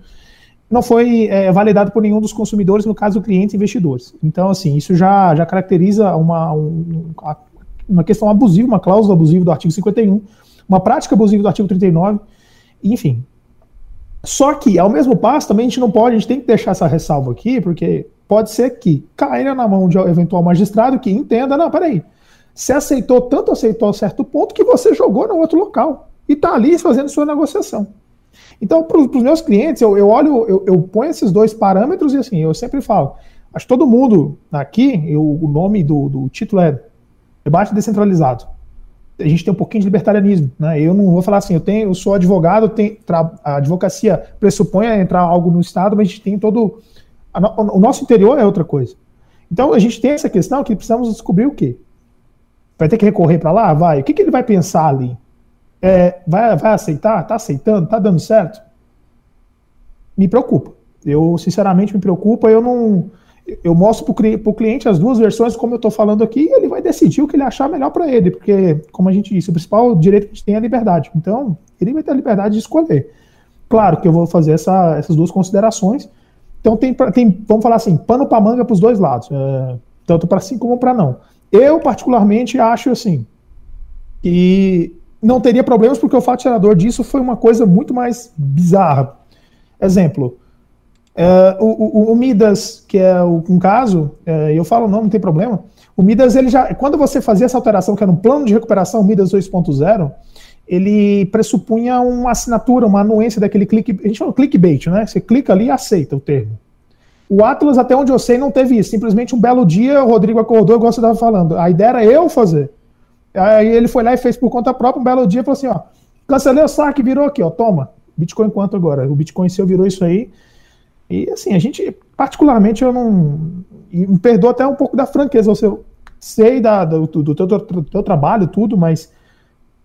B: não foi é, validado por nenhum dos consumidores, no caso, clientes e investidores. Então, assim, isso já, já caracteriza uma, um, uma questão abusiva, uma cláusula abusiva do artigo 51, uma prática abusiva do artigo 39, enfim, só que, ao mesmo passo, também a gente não pode, a gente tem que deixar essa ressalva aqui, porque pode ser que caia na mão de um eventual magistrado que entenda, não, peraí, você aceitou, tanto aceitou a certo ponto que você jogou no outro local e está ali fazendo sua negociação. Então, para os meus clientes, eu, eu olho, eu, eu, ponho esses dois parâmetros e assim, eu sempre falo, acho que todo mundo aqui, eu, o nome do, do título é debate descentralizado a gente tem um pouquinho de libertarianismo, né? Eu não vou falar assim, eu tenho, eu sou advogado, a advocacia pressupõe entrar algo no Estado, mas a gente tem todo. A, o nosso interior é outra coisa. Então a gente tem essa questão que precisamos descobrir o quê? Vai ter que recorrer para lá? Vai. O que, que ele vai pensar ali? É, vai, vai aceitar? Está aceitando? Está dando certo? Me preocupa. Eu, sinceramente, me preocupa. Eu não eu mostro para o cliente as duas versões, como eu estou falando aqui, e ele vai decidir o que ele achar melhor para ele, porque, como a gente disse, o principal direito que a gente tem é a liberdade. Então, ele vai ter a liberdade de escolher. Claro que eu vou fazer essa, essas duas considerações. Então, tem, tem vamos falar assim, pano para manga para os dois lados, é, tanto para sim como para não. Eu, particularmente, acho assim, que não teria problemas, porque o fato gerador disso foi uma coisa muito mais bizarra. Exemplo, Uh, o, o, o, Midas, que é o, um caso, uh, eu falo não, não tem problema. O Midas, ele já, quando você fazia essa alteração, que era um plano de recuperação Midas 2.0, ele pressupunha uma assinatura, uma anuência daquele clique, a gente chama clickbait, né? Você clica ali e aceita o termo. O Atlas, até onde eu sei, não teve isso. Simplesmente um belo dia, o Rodrigo acordou, igual você estava falando. A ideia era eu fazer. Aí ele foi lá e fez por conta própria, um belo dia, falou assim, ó, cancelei o saque, virou aqui, ó, toma. Bitcoin quanto agora? O Bitcoin seu virou isso aí. E assim, a gente, particularmente, eu não. me perdoa até um pouco da franqueza. Eu sei da, do, do, teu, do teu trabalho, tudo, mas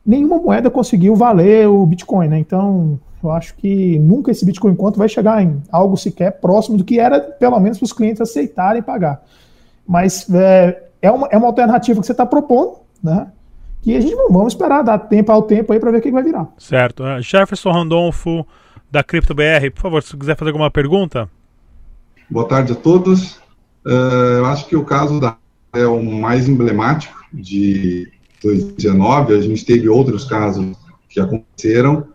B: nenhuma moeda conseguiu valer o Bitcoin, né? Então, eu acho que nunca esse Bitcoin quanto vai chegar em algo sequer próximo do que era, pelo menos, para os clientes aceitarem pagar. Mas é, é, uma, é uma alternativa que você está propondo, né? Que a gente vamos esperar, dar tempo ao tempo aí para ver o que, que vai virar.
A: Certo. Uh, Jefferson Randolfo da CryptoBR. Por favor, se quiser fazer alguma pergunta.
E: Boa tarde a todos. Uh, eu acho que o caso da é o mais emblemático de 2019. A gente teve outros casos que aconteceram,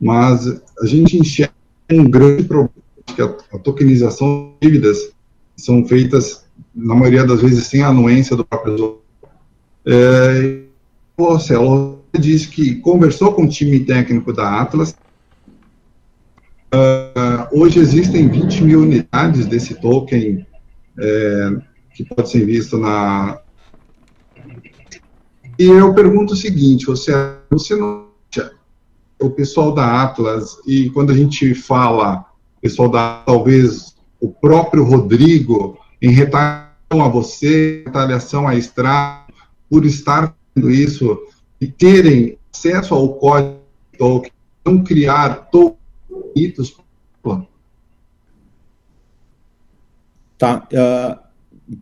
E: mas a gente enxerga um grande problema que a, a tokenização de dívidas são feitas, na maioria das vezes, sem a anuência do próprio usuário. É, o Marcelo disse que conversou com o time técnico da Atlas Uh, hoje existem 20 mil unidades desse token é, que pode ser visto na. E eu pergunto o seguinte: você, você não o pessoal da Atlas, e quando a gente fala, pessoal da talvez o próprio Rodrigo, em retaliação a você, retaliação à Estrada, por estar isso e terem acesso ao código token não criar tokens.
C: Tá. Uh,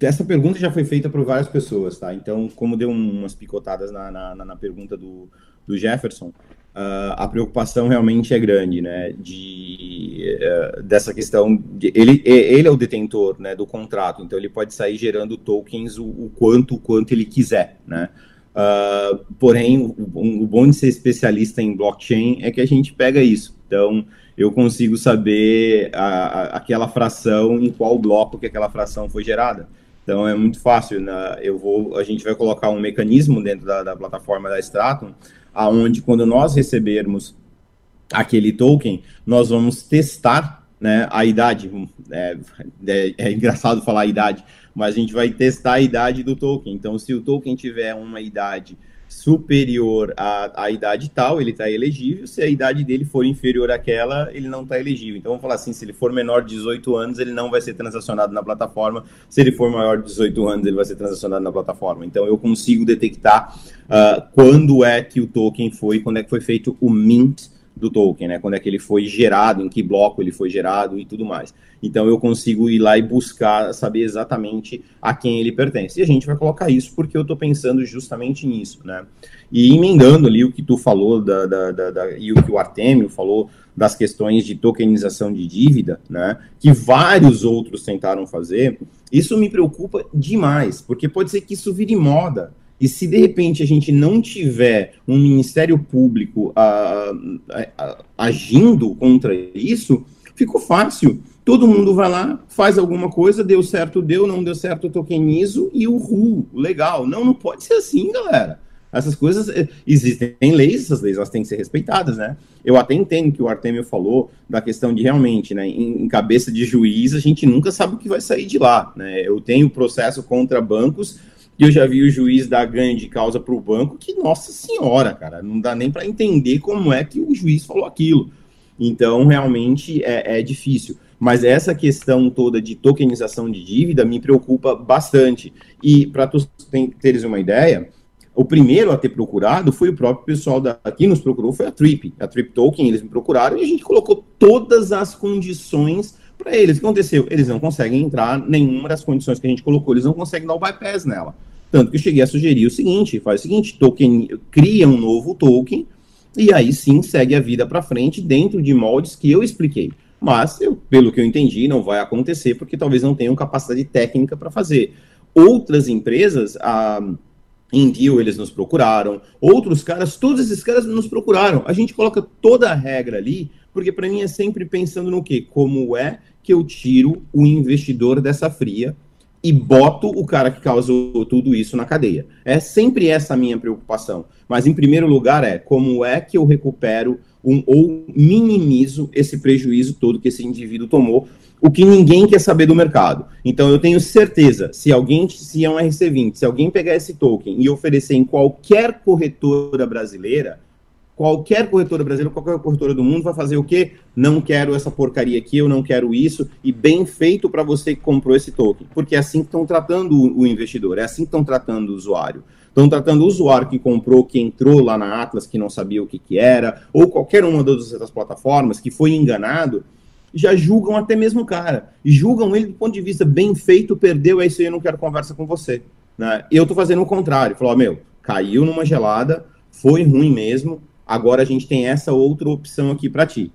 C: essa pergunta já foi feita por várias pessoas, tá? Então, como deu umas picotadas na, na, na pergunta do, do Jefferson, uh, a preocupação realmente é grande, né? De, uh, dessa questão. De, ele, ele é o detentor né, do contrato, então ele pode sair gerando tokens o, o quanto, o quanto ele quiser, né? Uh, porém, o, o bom de ser especialista em blockchain é que a gente pega isso. Então, eu consigo saber a, a, aquela fração em qual bloco que aquela fração foi gerada. Então é muito fácil, né? Eu vou, a gente vai colocar um mecanismo dentro da, da plataforma da Stratum, aonde quando nós recebermos aquele token, nós vamos testar, né, a idade. É, é, é engraçado falar a idade, mas a gente vai testar a idade do token. Então, se o token tiver uma idade superior à, à idade tal, ele está elegível. Se a idade dele for inferior àquela, ele não está elegível. Então, vamos falar assim: se ele for menor de 18 anos, ele não vai ser transacionado na plataforma. Se ele for maior de 18 anos, ele vai ser transacionado na plataforma. Então, eu consigo detectar uh, quando é que o token foi, quando é que foi feito o mint do token, né? Quando é que ele foi gerado, em que bloco ele foi gerado e tudo mais. Então eu consigo ir lá e buscar saber exatamente a quem ele pertence. E a gente vai colocar isso porque eu estou pensando justamente nisso, né? E emendando ali o que tu falou da, da, da, da, e o que o Artemio falou das questões de tokenização de dívida, né? Que vários outros tentaram fazer. Isso me preocupa demais, porque pode ser que isso vire moda. E se de repente a gente não tiver um Ministério Público uh, uh, agindo contra isso, ficou fácil. Todo mundo vai lá, faz alguma coisa, deu certo, deu, não deu certo, tokenizo e o RU, legal. Não, não pode ser assim, galera. Essas coisas eh, existem leis, essas leis elas têm que ser respeitadas, né? Eu até entendo que o Artemio falou da questão de realmente, né, em, em, cabeça de juiz, a gente nunca sabe o que vai sair de lá, né? Eu tenho processo contra bancos e eu já vi o juiz dar ganho de causa para o banco, que, nossa senhora, cara, não dá nem para entender como é que o juiz falou aquilo. Então, realmente é, é difícil. Mas essa questão toda de tokenização de dívida me preocupa bastante. E para tu teres uma ideia, o primeiro a ter procurado foi o próprio pessoal daqui nos procurou, foi a Trip. A Trip Token, eles me procuraram e a gente colocou todas as condições para eles. O que aconteceu? Eles não conseguem entrar nenhuma das condições que a gente colocou, eles não conseguem dar o bypass nela. Tanto que eu cheguei a sugerir o seguinte: faz o seguinte, token, cria um novo token, e aí sim segue a vida para frente dentro de moldes que eu expliquei. Mas, eu, pelo que eu entendi, não vai acontecer porque talvez não tenham capacidade técnica para fazer. Outras empresas, a Deal eles nos procuraram, outros caras, todos esses caras nos procuraram. A gente coloca toda a regra ali, porque para mim é sempre pensando no quê? Como é que eu tiro o investidor dessa fria e boto o cara que causou tudo isso na cadeia. É sempre essa a minha preocupação. Mas, em primeiro lugar, é como é que eu recupero um, ou minimizo esse prejuízo todo que esse indivíduo tomou, o que ninguém quer saber do mercado. Então, eu tenho certeza, se alguém, se é um RC20, se alguém pegar esse token e oferecer em qualquer corretora brasileira, qualquer corretora brasileira, qualquer corretora do mundo vai fazer o quê? Não quero essa porcaria aqui, eu não quero isso, e bem feito para você que comprou esse token, porque é assim que estão tratando o investidor, é assim que estão tratando o usuário. Estão tratando o usuário que comprou, que entrou lá na Atlas, que não sabia o que, que era, ou qualquer uma das outras plataformas que foi enganado, já julgam até mesmo o cara. E julgam ele do ponto de vista bem feito, perdeu, é isso aí, eu não quero conversa com você. Né? Eu estou fazendo o contrário. Falou, meu, caiu numa gelada, foi ruim mesmo, Agora a gente tem essa outra opção aqui para ti.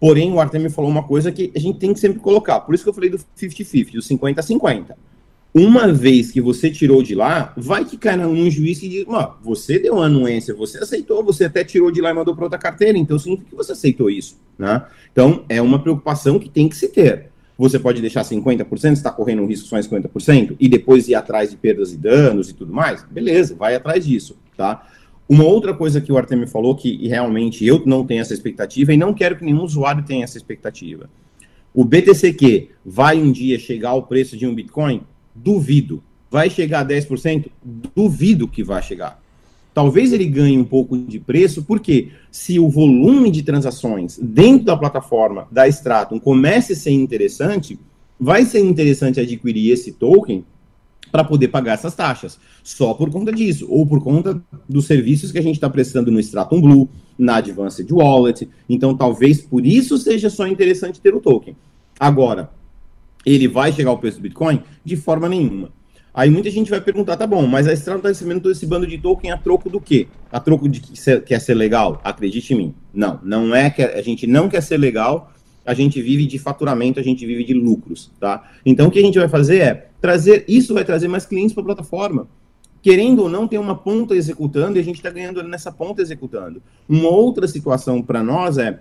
C: Porém, o Artemio falou uma coisa que a gente tem que sempre colocar. Por isso que eu falei do 50-50, do 50-50. Uma vez que você tirou de lá, vai que cai num juiz que diz: você deu uma anuência, você aceitou, você até tirou de lá e mandou para outra carteira, então significa que você aceitou isso. Né? Então, é uma preocupação que tem que se ter. Você pode deixar 50%, está correndo um risco só em 50%, e depois ir atrás de perdas e danos e tudo mais? Beleza, vai atrás disso. Tá? Uma outra coisa que o Artemio falou, que realmente eu não tenho essa expectativa e não quero que nenhum usuário tenha essa expectativa. O BTCQ vai um dia chegar ao preço de um Bitcoin? Duvido. Vai chegar a 10%? Duvido que vai chegar. Talvez ele ganhe um pouco de preço, porque se o volume de transações dentro da plataforma da Stratum comece a ser interessante, vai ser interessante adquirir esse token para poder pagar essas taxas, só por conta disso, ou por conta dos serviços que a gente está prestando no Stratum Blue, na Advanced Wallet. Então, talvez por isso seja só interessante ter o token. Agora, ele vai chegar ao preço do Bitcoin? De forma nenhuma. Aí muita gente vai perguntar, tá bom, mas a Estrada está recebendo todo esse bando de token a troco do quê? A troco de que ser, quer ser legal? Acredite em mim. Não, não é que a gente não quer ser legal, a gente vive de faturamento, a gente vive de lucros, tá? Então o que a gente vai fazer é trazer, isso vai trazer mais clientes para a plataforma. Querendo ou não, tem uma ponta executando e a gente está ganhando nessa ponta executando. Uma outra situação para nós é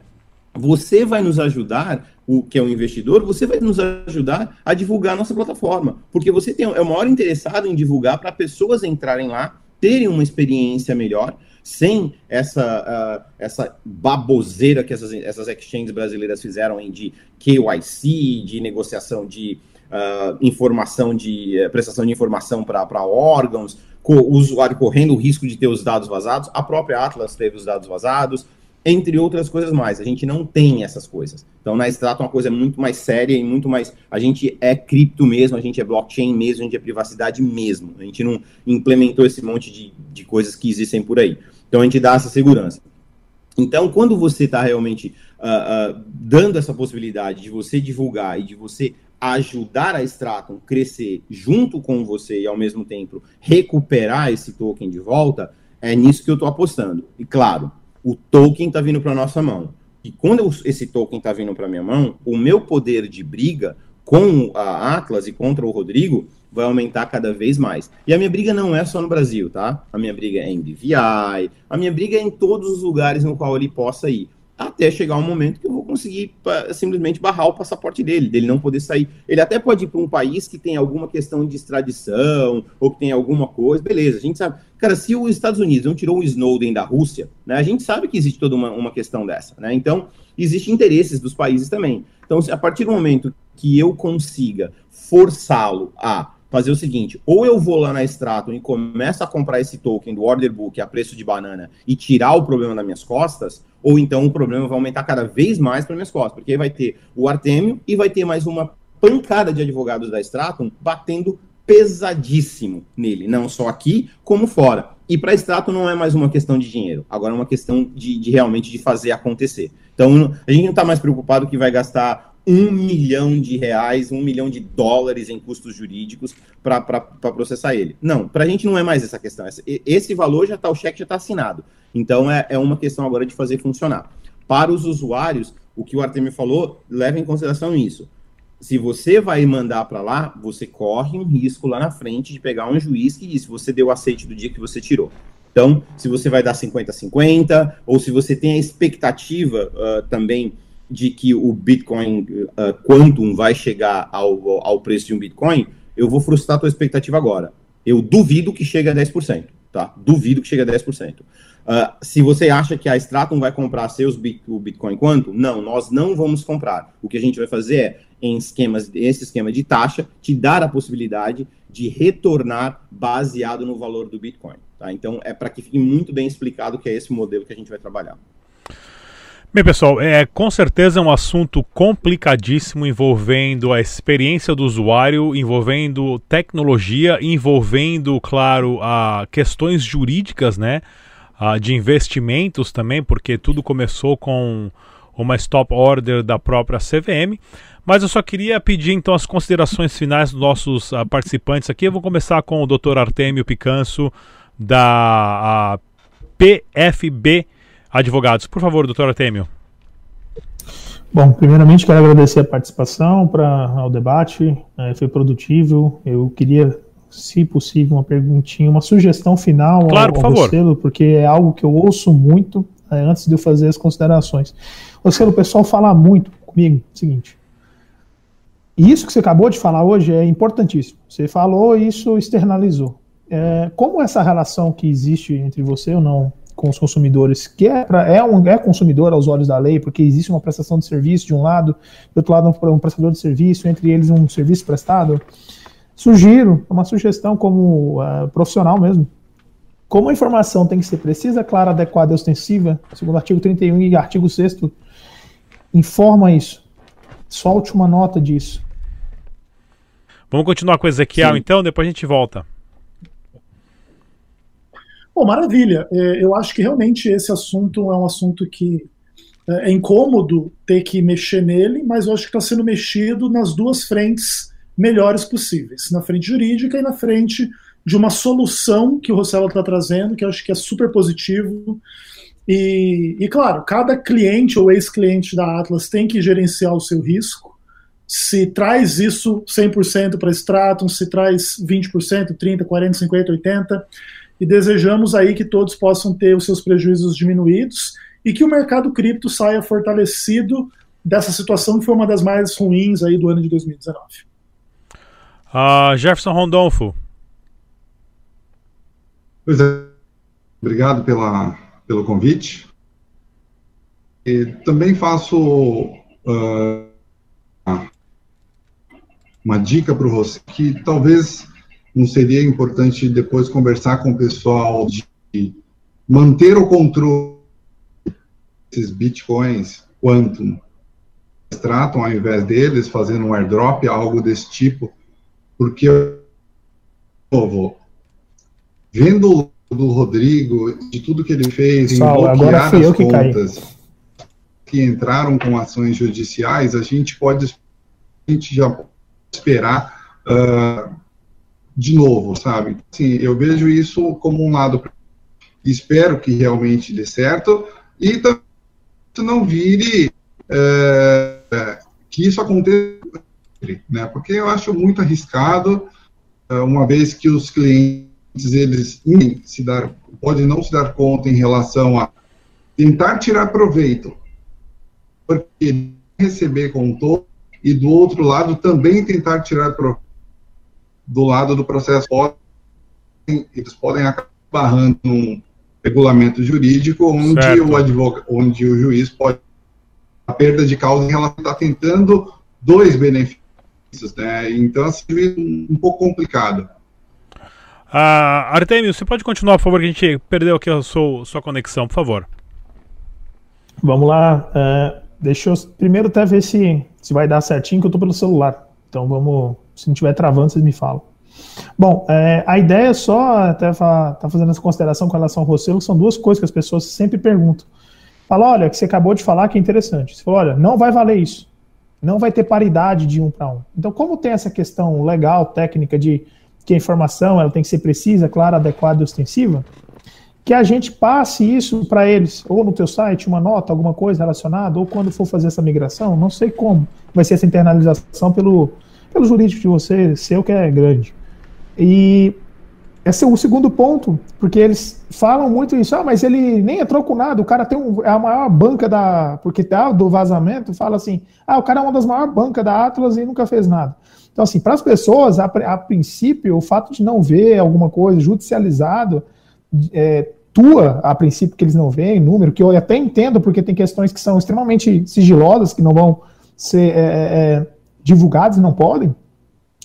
C: você vai nos ajudar, o que é um investidor, você vai nos ajudar a divulgar a nossa plataforma, porque você tem, é o maior interessado em divulgar para pessoas entrarem lá, terem uma experiência melhor, sem essa, uh, essa baboseira que essas, essas exchanges brasileiras fizeram em de KYC, de negociação de uh, informação de uh, prestação de informação para órgãos, o usuário correndo o risco de ter os dados vazados, a própria Atlas teve os dados vazados, entre outras coisas mais. A gente não tem essas coisas. Então, na Extrato, é uma coisa muito mais séria e muito mais. A gente é cripto mesmo, a gente é blockchain mesmo, a gente é privacidade mesmo. A gente não implementou esse monte de, de coisas que existem por aí. Então, a gente dá essa segurança. Então, quando você está realmente uh, uh, dando essa possibilidade de você divulgar e de você ajudar a Stratum crescer junto com você e, ao mesmo tempo, recuperar esse token de volta, é nisso que eu estou apostando. E, claro, o token está vindo para nossa mão. E quando eu, esse token está vindo para minha mão, o meu poder de briga com a Atlas e contra o Rodrigo vai aumentar cada vez mais. E a minha briga não é só no Brasil, tá? A minha briga é em BVI, a minha briga é em todos os lugares no qual ele possa ir até chegar um momento que eu vou conseguir simplesmente barrar o passaporte dele, dele não poder sair. Ele até pode ir para um país que tem alguma questão de extradição ou que tem alguma coisa, beleza, a gente sabe. Cara, se os Estados Unidos não tirou o Snowden da Rússia, né, a gente sabe que existe toda uma, uma questão dessa, né? Então, existem interesses dos países também. Então, a partir do momento que eu consiga forçá-lo a fazer o seguinte: ou eu vou lá na Stratum e começo a comprar esse token do order book a preço de banana e tirar o problema das minhas costas, ou então o problema vai aumentar cada vez mais para minhas costas, porque vai ter o Artemio e vai ter mais uma pancada de advogados da Stratum batendo pesadíssimo nele, não só aqui como fora. E para a Stratum não é mais uma questão de dinheiro, agora é uma questão de, de realmente de fazer acontecer. Então a gente não está mais preocupado que vai gastar um milhão de reais, um milhão de dólares em custos jurídicos para processar ele. Não, para a gente não é mais essa questão. Esse valor já está, o cheque já está assinado. Então é, é uma questão agora de fazer funcionar. Para os usuários, o que o Artemio falou, leva em consideração isso. Se você vai mandar para lá, você corre um risco lá na frente de pegar um juiz que diz se você deu aceite do dia que você tirou. Então, se você vai dar 50-50, ou se você tem a expectativa uh, também de que o Bitcoin uh, Quantum vai chegar ao, ao preço de um Bitcoin, eu vou frustrar a tua expectativa agora. Eu duvido que chegue a 10%, tá? Duvido que chegue a 10%. Uh, ah, se você acha que a Stratum vai comprar seus bit, o Bitcoin Quantum, não, nós não vamos comprar. O que a gente vai fazer é, em esquemas, esse esquema de taxa, te dar a possibilidade de retornar baseado no valor do Bitcoin. Tá? Então, é para que fique muito bem explicado que é esse modelo que a gente vai trabalhar.
A: Bem, pessoal, é com certeza um assunto complicadíssimo envolvendo a experiência do usuário, envolvendo tecnologia, envolvendo, claro, a questões jurídicas, né, de investimentos também, porque tudo começou com uma stop order da própria CVM. Mas eu só queria pedir então as considerações finais dos nossos uh, participantes aqui. Eu vou começar com o Dr. Artemio Picanso da PFB advogados. Por favor, doutor Artemio.
B: Bom, primeiramente quero agradecer a participação para ao debate, é, foi produtivo. Eu queria, se possível, uma perguntinha, uma sugestão final
A: claro, ao, ao por favor.
B: porque é algo que eu ouço muito é, antes de eu fazer as considerações. Ocelo, o pessoal fala muito comigo, é o seguinte. E isso que você acabou de falar hoje é importantíssimo. Você falou e isso externalizou. É, como essa relação que existe entre você ou não com os consumidores, que é, pra, é, um, é consumidor aos olhos da lei, porque existe uma prestação de serviço de um lado, do outro lado um, um prestador de serviço, entre eles um serviço prestado. Sugiro, uma sugestão como uh, profissional mesmo, como a informação tem que ser precisa, clara, adequada e ostensiva, segundo o artigo 31 e artigo 6 informa isso. Solte uma nota disso.
A: Vamos continuar com o Ezequiel, Sim. então, depois a gente volta.
D: Pô, maravilha. É, eu acho que realmente esse assunto é um assunto que é, é incômodo ter que mexer nele, mas eu acho que está sendo mexido nas duas frentes melhores possíveis, na frente jurídica e na frente de uma solução que o Rossello está trazendo, que eu acho que é super positivo. E, e claro, cada cliente ou ex-cliente da Atlas tem que gerenciar o seu risco. Se traz isso 100% para Stratum, se traz 20%, 30%, 40%, 50%, 80%, e desejamos aí que todos possam ter os seus prejuízos diminuídos e que o mercado cripto saia fortalecido dessa situação que foi uma das mais ruins aí do ano de 2019. Uh,
A: ah, Jefferson Rondolfo.
E: Pois é, obrigado pela, pelo convite. E também faço uh, uma dica para o Rossi, que talvez não seria importante depois conversar com o pessoal de manter o controle esses bitcoins quantum tratam ao invés deles, fazendo um airdrop, algo desse tipo, porque, novo, vendo do Rodrigo, de tudo que ele fez, em bloquear as contas que, que entraram com ações judiciais, a gente pode a gente já pode esperar uh, de novo, sabe? Sim, eu vejo isso como um lado espero que realmente dê certo e também não vire é, que isso aconteça, né? Porque eu acho muito arriscado, é, uma vez que os clientes eles se dar, podem não se dar conta em relação a tentar tirar proveito, porque receber contorno e do outro lado também tentar tirar proveito do lado do processo eles podem acabar barrando um regulamento jurídico onde o advogado, onde o juiz pode a perda de causa em relação está tentando dois benefícios, né? Então assim um pouco complicado.
A: Uh, Artemio, você pode continuar, por favor, que a gente perdeu aqui a sua, sua conexão, por favor.
B: Vamos lá. Uh, deixa eu primeiro até ver se, se vai dar certinho, que eu estou pelo celular. Então vamos. Se não estiver travando, vocês me falam. Bom, é, a ideia é só, até tá fazendo essa consideração com relação ao Rosselo, que são duas coisas que as pessoas sempre perguntam. Fala, olha, que você acabou de falar que é interessante. Você falou, olha, não vai valer isso. Não vai ter paridade de um para um. Então, como tem essa questão legal, técnica de que a informação ela tem que ser precisa, clara, adequada e ostensiva, que a gente passe isso para eles, ou no teu site, uma nota, alguma coisa relacionada, ou quando for fazer essa migração, não sei como vai ser essa internalização pelo, jurídico de você, seu que é grande. E esse é o segundo ponto, porque eles falam muito isso, ah, mas ele nem entrou com nada, o cara tem um, é a maior banca da. Porque tá do vazamento, fala assim, ah, o cara é uma das maiores bancas da Atlas e nunca fez nada. Então, assim, para as pessoas, a, a, princípio, o fato de não ver alguma coisa judicializado, é, tua, a princípio, que eles não veem, número, que eu até entendo, porque tem questões que são extremamente sigilosas, que não vão ser é, é, divulgadas e não podem,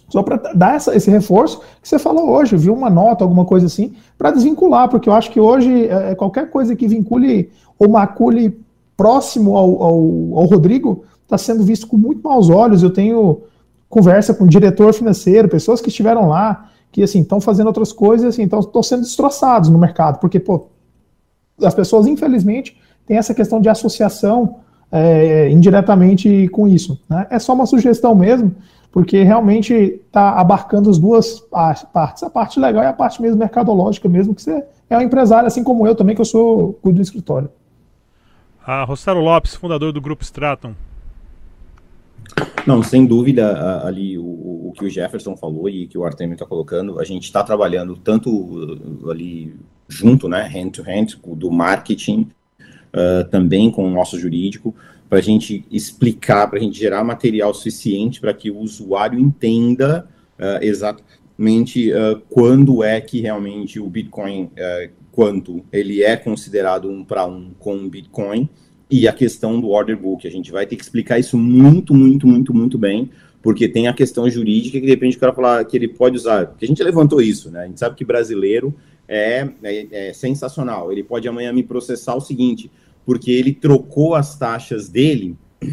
B: só para dar essa, esse reforço que você falou hoje, viu uma nota, alguma coisa assim, para desvincular, porque eu acho que hoje é, é, qualquer coisa que vincule ou macule próximo ao, ao, ao Rodrigo está sendo visto com muito maus olhos. Eu tenho conversa com o diretor financeiro, pessoas que estiveram lá, que assim estão fazendo outras coisas, assim, estão sendo destroçados no mercado, porque pô, as pessoas infelizmente têm essa questão de associação é, indiretamente com isso. Né? É só uma sugestão mesmo porque realmente está abarcando as duas partes, a parte legal e a parte mesmo mercadológica mesmo, que você é um empresário, assim como eu também, que eu sou cuido do escritório.
A: Ah, Rossello Lopes, fundador do Grupo Stratum.
C: Não, sem dúvida, ali o, o que o Jefferson falou e que o Artemio está colocando, a gente está trabalhando tanto ali junto, né, hand to hand, do marketing, uh, também com o nosso jurídico, para a gente explicar, para a gente gerar material suficiente para que o usuário entenda uh, exatamente uh, quando é que realmente o Bitcoin, quanto ele é considerado um para um com o Bitcoin, e a questão do order book. A gente vai ter que explicar isso muito, muito, muito, muito bem, porque tem a questão jurídica que depende do cara falar que ele pode usar. Porque a gente levantou isso, né? A gente sabe que brasileiro é, é, é sensacional. Ele pode amanhã me processar o seguinte: porque ele trocou as taxas dele (clears throat)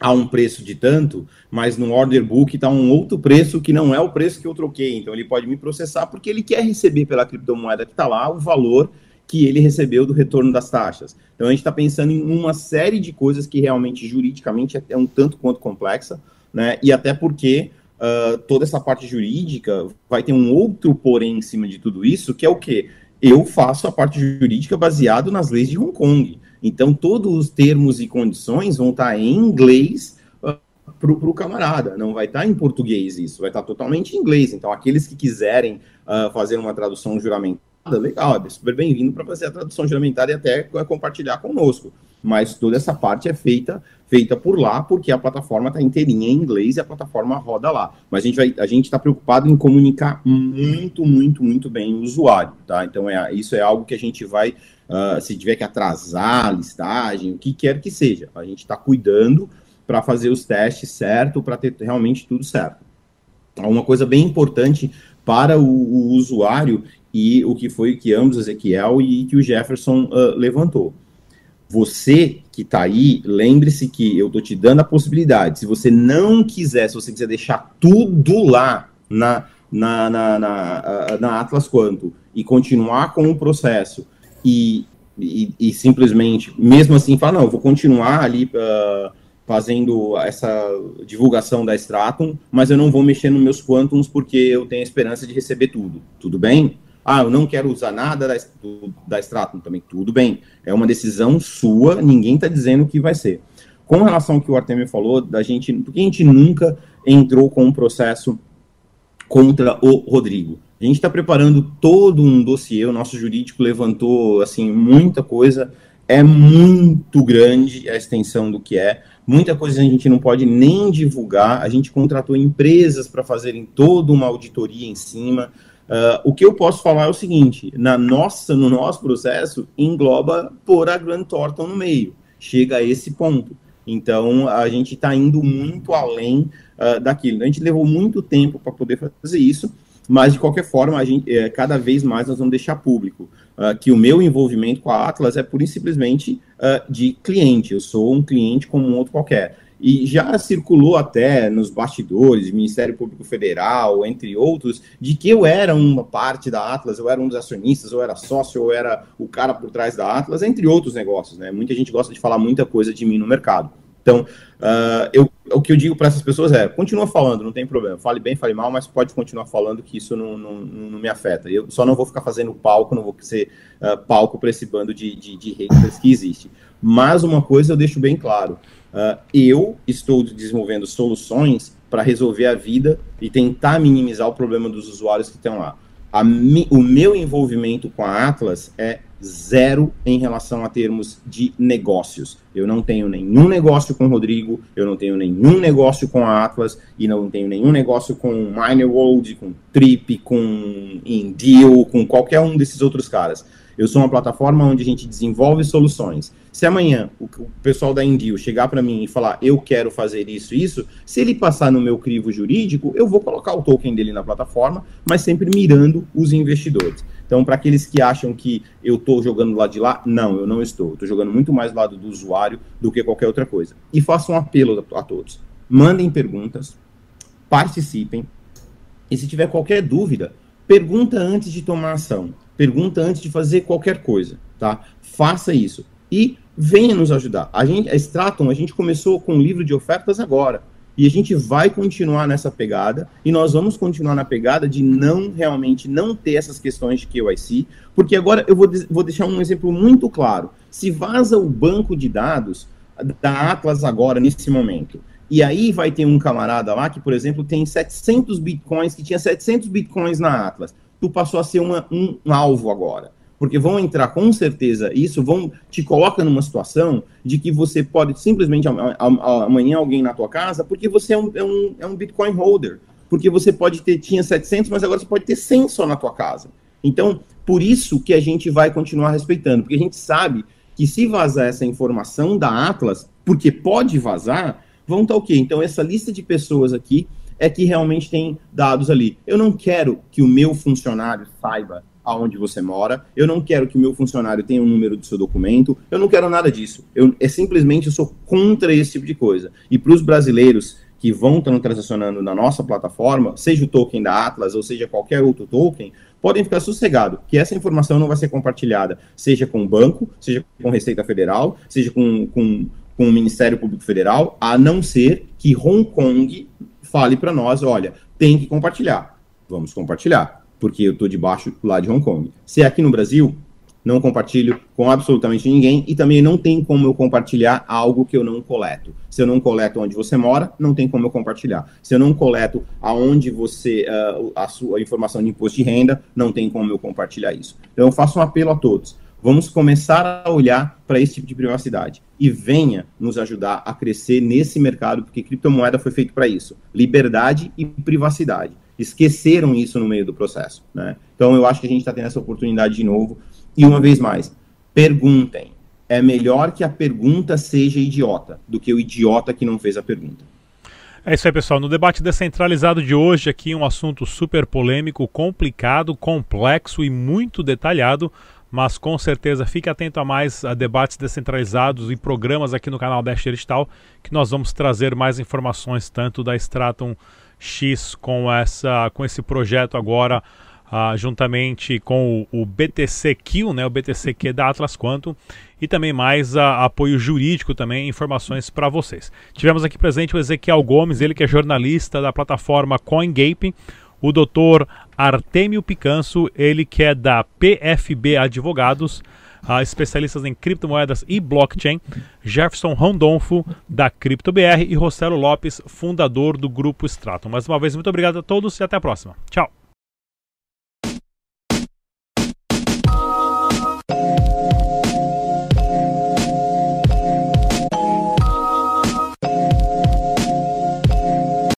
C: a um preço de tanto, mas no order book está um outro preço que não é o preço que eu troquei. Então ele pode me processar porque ele quer receber pela criptomoeda que está lá o valor que ele recebeu do retorno das taxas. Então a gente está pensando em uma série de coisas que realmente juridicamente é um tanto quanto complexa, né? E até porque uh, toda essa parte jurídica vai ter um outro porém em cima de tudo isso, que é o quê? Eu faço a parte jurídica baseado nas leis de Hong Kong. Então, todos os termos e condições vão estar em inglês ah, para o camarada, não vai estar em português isso, vai estar totalmente em inglês. Então, aqueles que quiserem uh, fazer uma tradução juramentada, legal, é super bem-vindo para fazer a tradução juramentada e até compartilhar conosco. Mas toda essa parte é feita feita por lá, porque a plataforma está inteirinha em inglês e a plataforma roda lá. Mas a gente vai, a gente está preocupado em comunicar muito, muito, muito bem o usuário, tá? Então é isso é algo que a gente vai, uh, se tiver que atrasar a listagem, o que quer que seja, a gente está cuidando para fazer os testes certo, para ter realmente tudo certo. Uma coisa bem importante para o, o usuário e o que foi que ambos, Ezequiel e que o Jefferson uh, levantou você que está aí, lembre-se que eu estou te dando a possibilidade. Se você não quiser, se você quiser deixar tudo lá na, na, na, na, na Atlas Quanto e continuar com o processo e, e, e, simplesmente, mesmo assim, falar, não, eu vou continuar ali uh, fazendo essa divulgação da Stratum, mas eu não vou mexer nos meus quantums porque eu tenho a esperança de receber tudo. Tudo bem? Ah, eu não quero usar nada da, do, da Stratum também. Tudo bem. É uma decisão sua, ninguém está dizendo o que vai ser. Com relação ao que o Artemio falou, da gente, porque a gente nunca entrou com um processo contra o Rodrigo. A gente está preparando todo um dossiê, o nosso jurídico levantou assim muita coisa, é muito grande a extensão do que é, muita coisa a gente não pode nem divulgar. A gente contratou empresas para fazerem toda uma auditoria em cima. Uh, o que eu posso falar é o seguinte: na nossa, no nosso processo, engloba por a Grant Thornton no meio. Chega a esse ponto. Então, a gente está indo muito além uh, daquilo. A gente levou muito tempo para poder fazer isso, mas de qualquer forma, a gente, é, cada vez mais nós vamos deixar público uh, que o meu envolvimento com a Atlas é pura e simplesmente de cliente. Eu sou um cliente como um outro qualquer e já circulou até nos bastidores, Ministério Público Federal, entre outros, de que eu era uma parte da Atlas, eu era um dos acionistas, eu era sócio, eu era o cara por trás da Atlas, entre outros negócios, né? Muita gente gosta de falar muita coisa de mim no mercado. Então, uh, eu, o que eu digo para essas pessoas é: continua falando, não tem problema. Fale bem, fale mal, mas pode continuar falando que isso não, não, não me afeta. Eu só não vou ficar fazendo palco, não vou ser uh, palco para esse bando de, de, de haters que existe. Mas uma coisa eu deixo bem claro: Uh, eu estou desenvolvendo soluções para resolver a vida e tentar minimizar o problema dos usuários que estão lá. Mi, o meu envolvimento com a Atlas é zero em relação a termos de negócios. Eu não tenho nenhum negócio com o Rodrigo, eu não tenho nenhum negócio com a Atlas e não tenho nenhum negócio com Minerworld, com Trip, com Indeal, com qualquer um desses outros caras. Eu sou uma plataforma onde a gente desenvolve soluções. Se amanhã o, o pessoal da Indio chegar para mim e falar eu quero fazer isso isso, se ele passar no meu crivo jurídico, eu vou colocar o token dele na plataforma, mas sempre mirando os investidores. Então, para aqueles que acham que eu estou jogando do lado de lá, não, eu não estou. Estou jogando muito mais do lado do usuário do que qualquer outra coisa. E faço um apelo a, a todos. Mandem perguntas, participem. E se tiver qualquer dúvida, pergunta antes de tomar ação. Pergunta antes de fazer qualquer coisa, tá? Faça isso. E venha nos ajudar. A gente, a Straton, a gente começou com um livro de ofertas agora. E a gente vai continuar nessa pegada, e nós vamos continuar na pegada de não realmente não ter essas questões de KYC, porque agora eu vou, vou deixar um exemplo muito claro. Se vaza o banco de dados da Atlas agora, nesse momento, e aí vai ter um camarada lá que, por exemplo, tem 700 bitcoins, que tinha 700 bitcoins na Atlas tu passou a ser uma, um, um alvo agora. Porque vão entrar com certeza isso, vão te coloca numa situação de que você pode simplesmente amanhã alguém na tua casa, porque você é um, é um, é um Bitcoin holder. Porque você pode ter, tinha 700, mas agora você pode ter 100 só na tua casa. Então, por isso que a gente vai continuar respeitando, porque a gente sabe que se vazar essa informação da Atlas, porque pode vazar, vão estar tá o quê? Então, essa lista de pessoas aqui é que realmente tem dados ali. Eu não quero que o meu funcionário saiba aonde você mora, eu não quero que o meu funcionário tenha o um número do seu documento, eu não quero nada disso. Eu, é simplesmente eu sou contra esse tipo de coisa. E para os brasileiros que vão estar transacionando na nossa plataforma, seja o token da Atlas ou seja qualquer outro token, podem ficar sossegados, que essa informação não vai ser compartilhada, seja com o banco, seja com Receita Federal, seja com, com, com o Ministério Público Federal, a não ser que Hong Kong fale para nós, olha, tem que compartilhar. Vamos compartilhar, porque eu estou debaixo lá de Hong Kong. Se é aqui no Brasil, não compartilho com absolutamente ninguém e também não tem como eu compartilhar algo que eu não coleto. Se eu não coleto onde você mora, não tem como eu compartilhar. Se eu não coleto aonde você uh, a sua informação de imposto de renda, não tem como eu compartilhar isso. Então eu faço um apelo a todos. Vamos começar a olhar para esse tipo de privacidade e venha nos ajudar a crescer nesse mercado, porque criptomoeda foi feito para isso: liberdade e privacidade. Esqueceram isso no meio do processo. Né? Então eu acho que a gente está tendo essa oportunidade de novo e uma vez mais, perguntem. É melhor que a pergunta seja idiota do que o idiota que não fez a pergunta.
A: É isso aí, pessoal. No debate descentralizado de hoje, aqui um assunto super polêmico, complicado, complexo e muito detalhado, mas com certeza fique atento a mais a debates descentralizados e programas aqui no canal Dash Digital, que nós vamos trazer mais informações tanto da Stratum X com essa com esse projeto agora ah, juntamente com o, o BTCQ, né, o BTCQ da Atlas Quantum, e também mais ah, apoio jurídico também, informações para vocês. Tivemos aqui presente o Ezequiel Gomes, ele que é jornalista da plataforma CoinGape, o doutor Artemio Picanso, ele que é da PFB Advogados, uh, especialistas em criptomoedas e blockchain, Jefferson Rondonfo, da CryptoBR, e Rossello Lopes, fundador do Grupo Stratum. Mais uma vez, muito obrigado a todos e até a próxima. Tchau!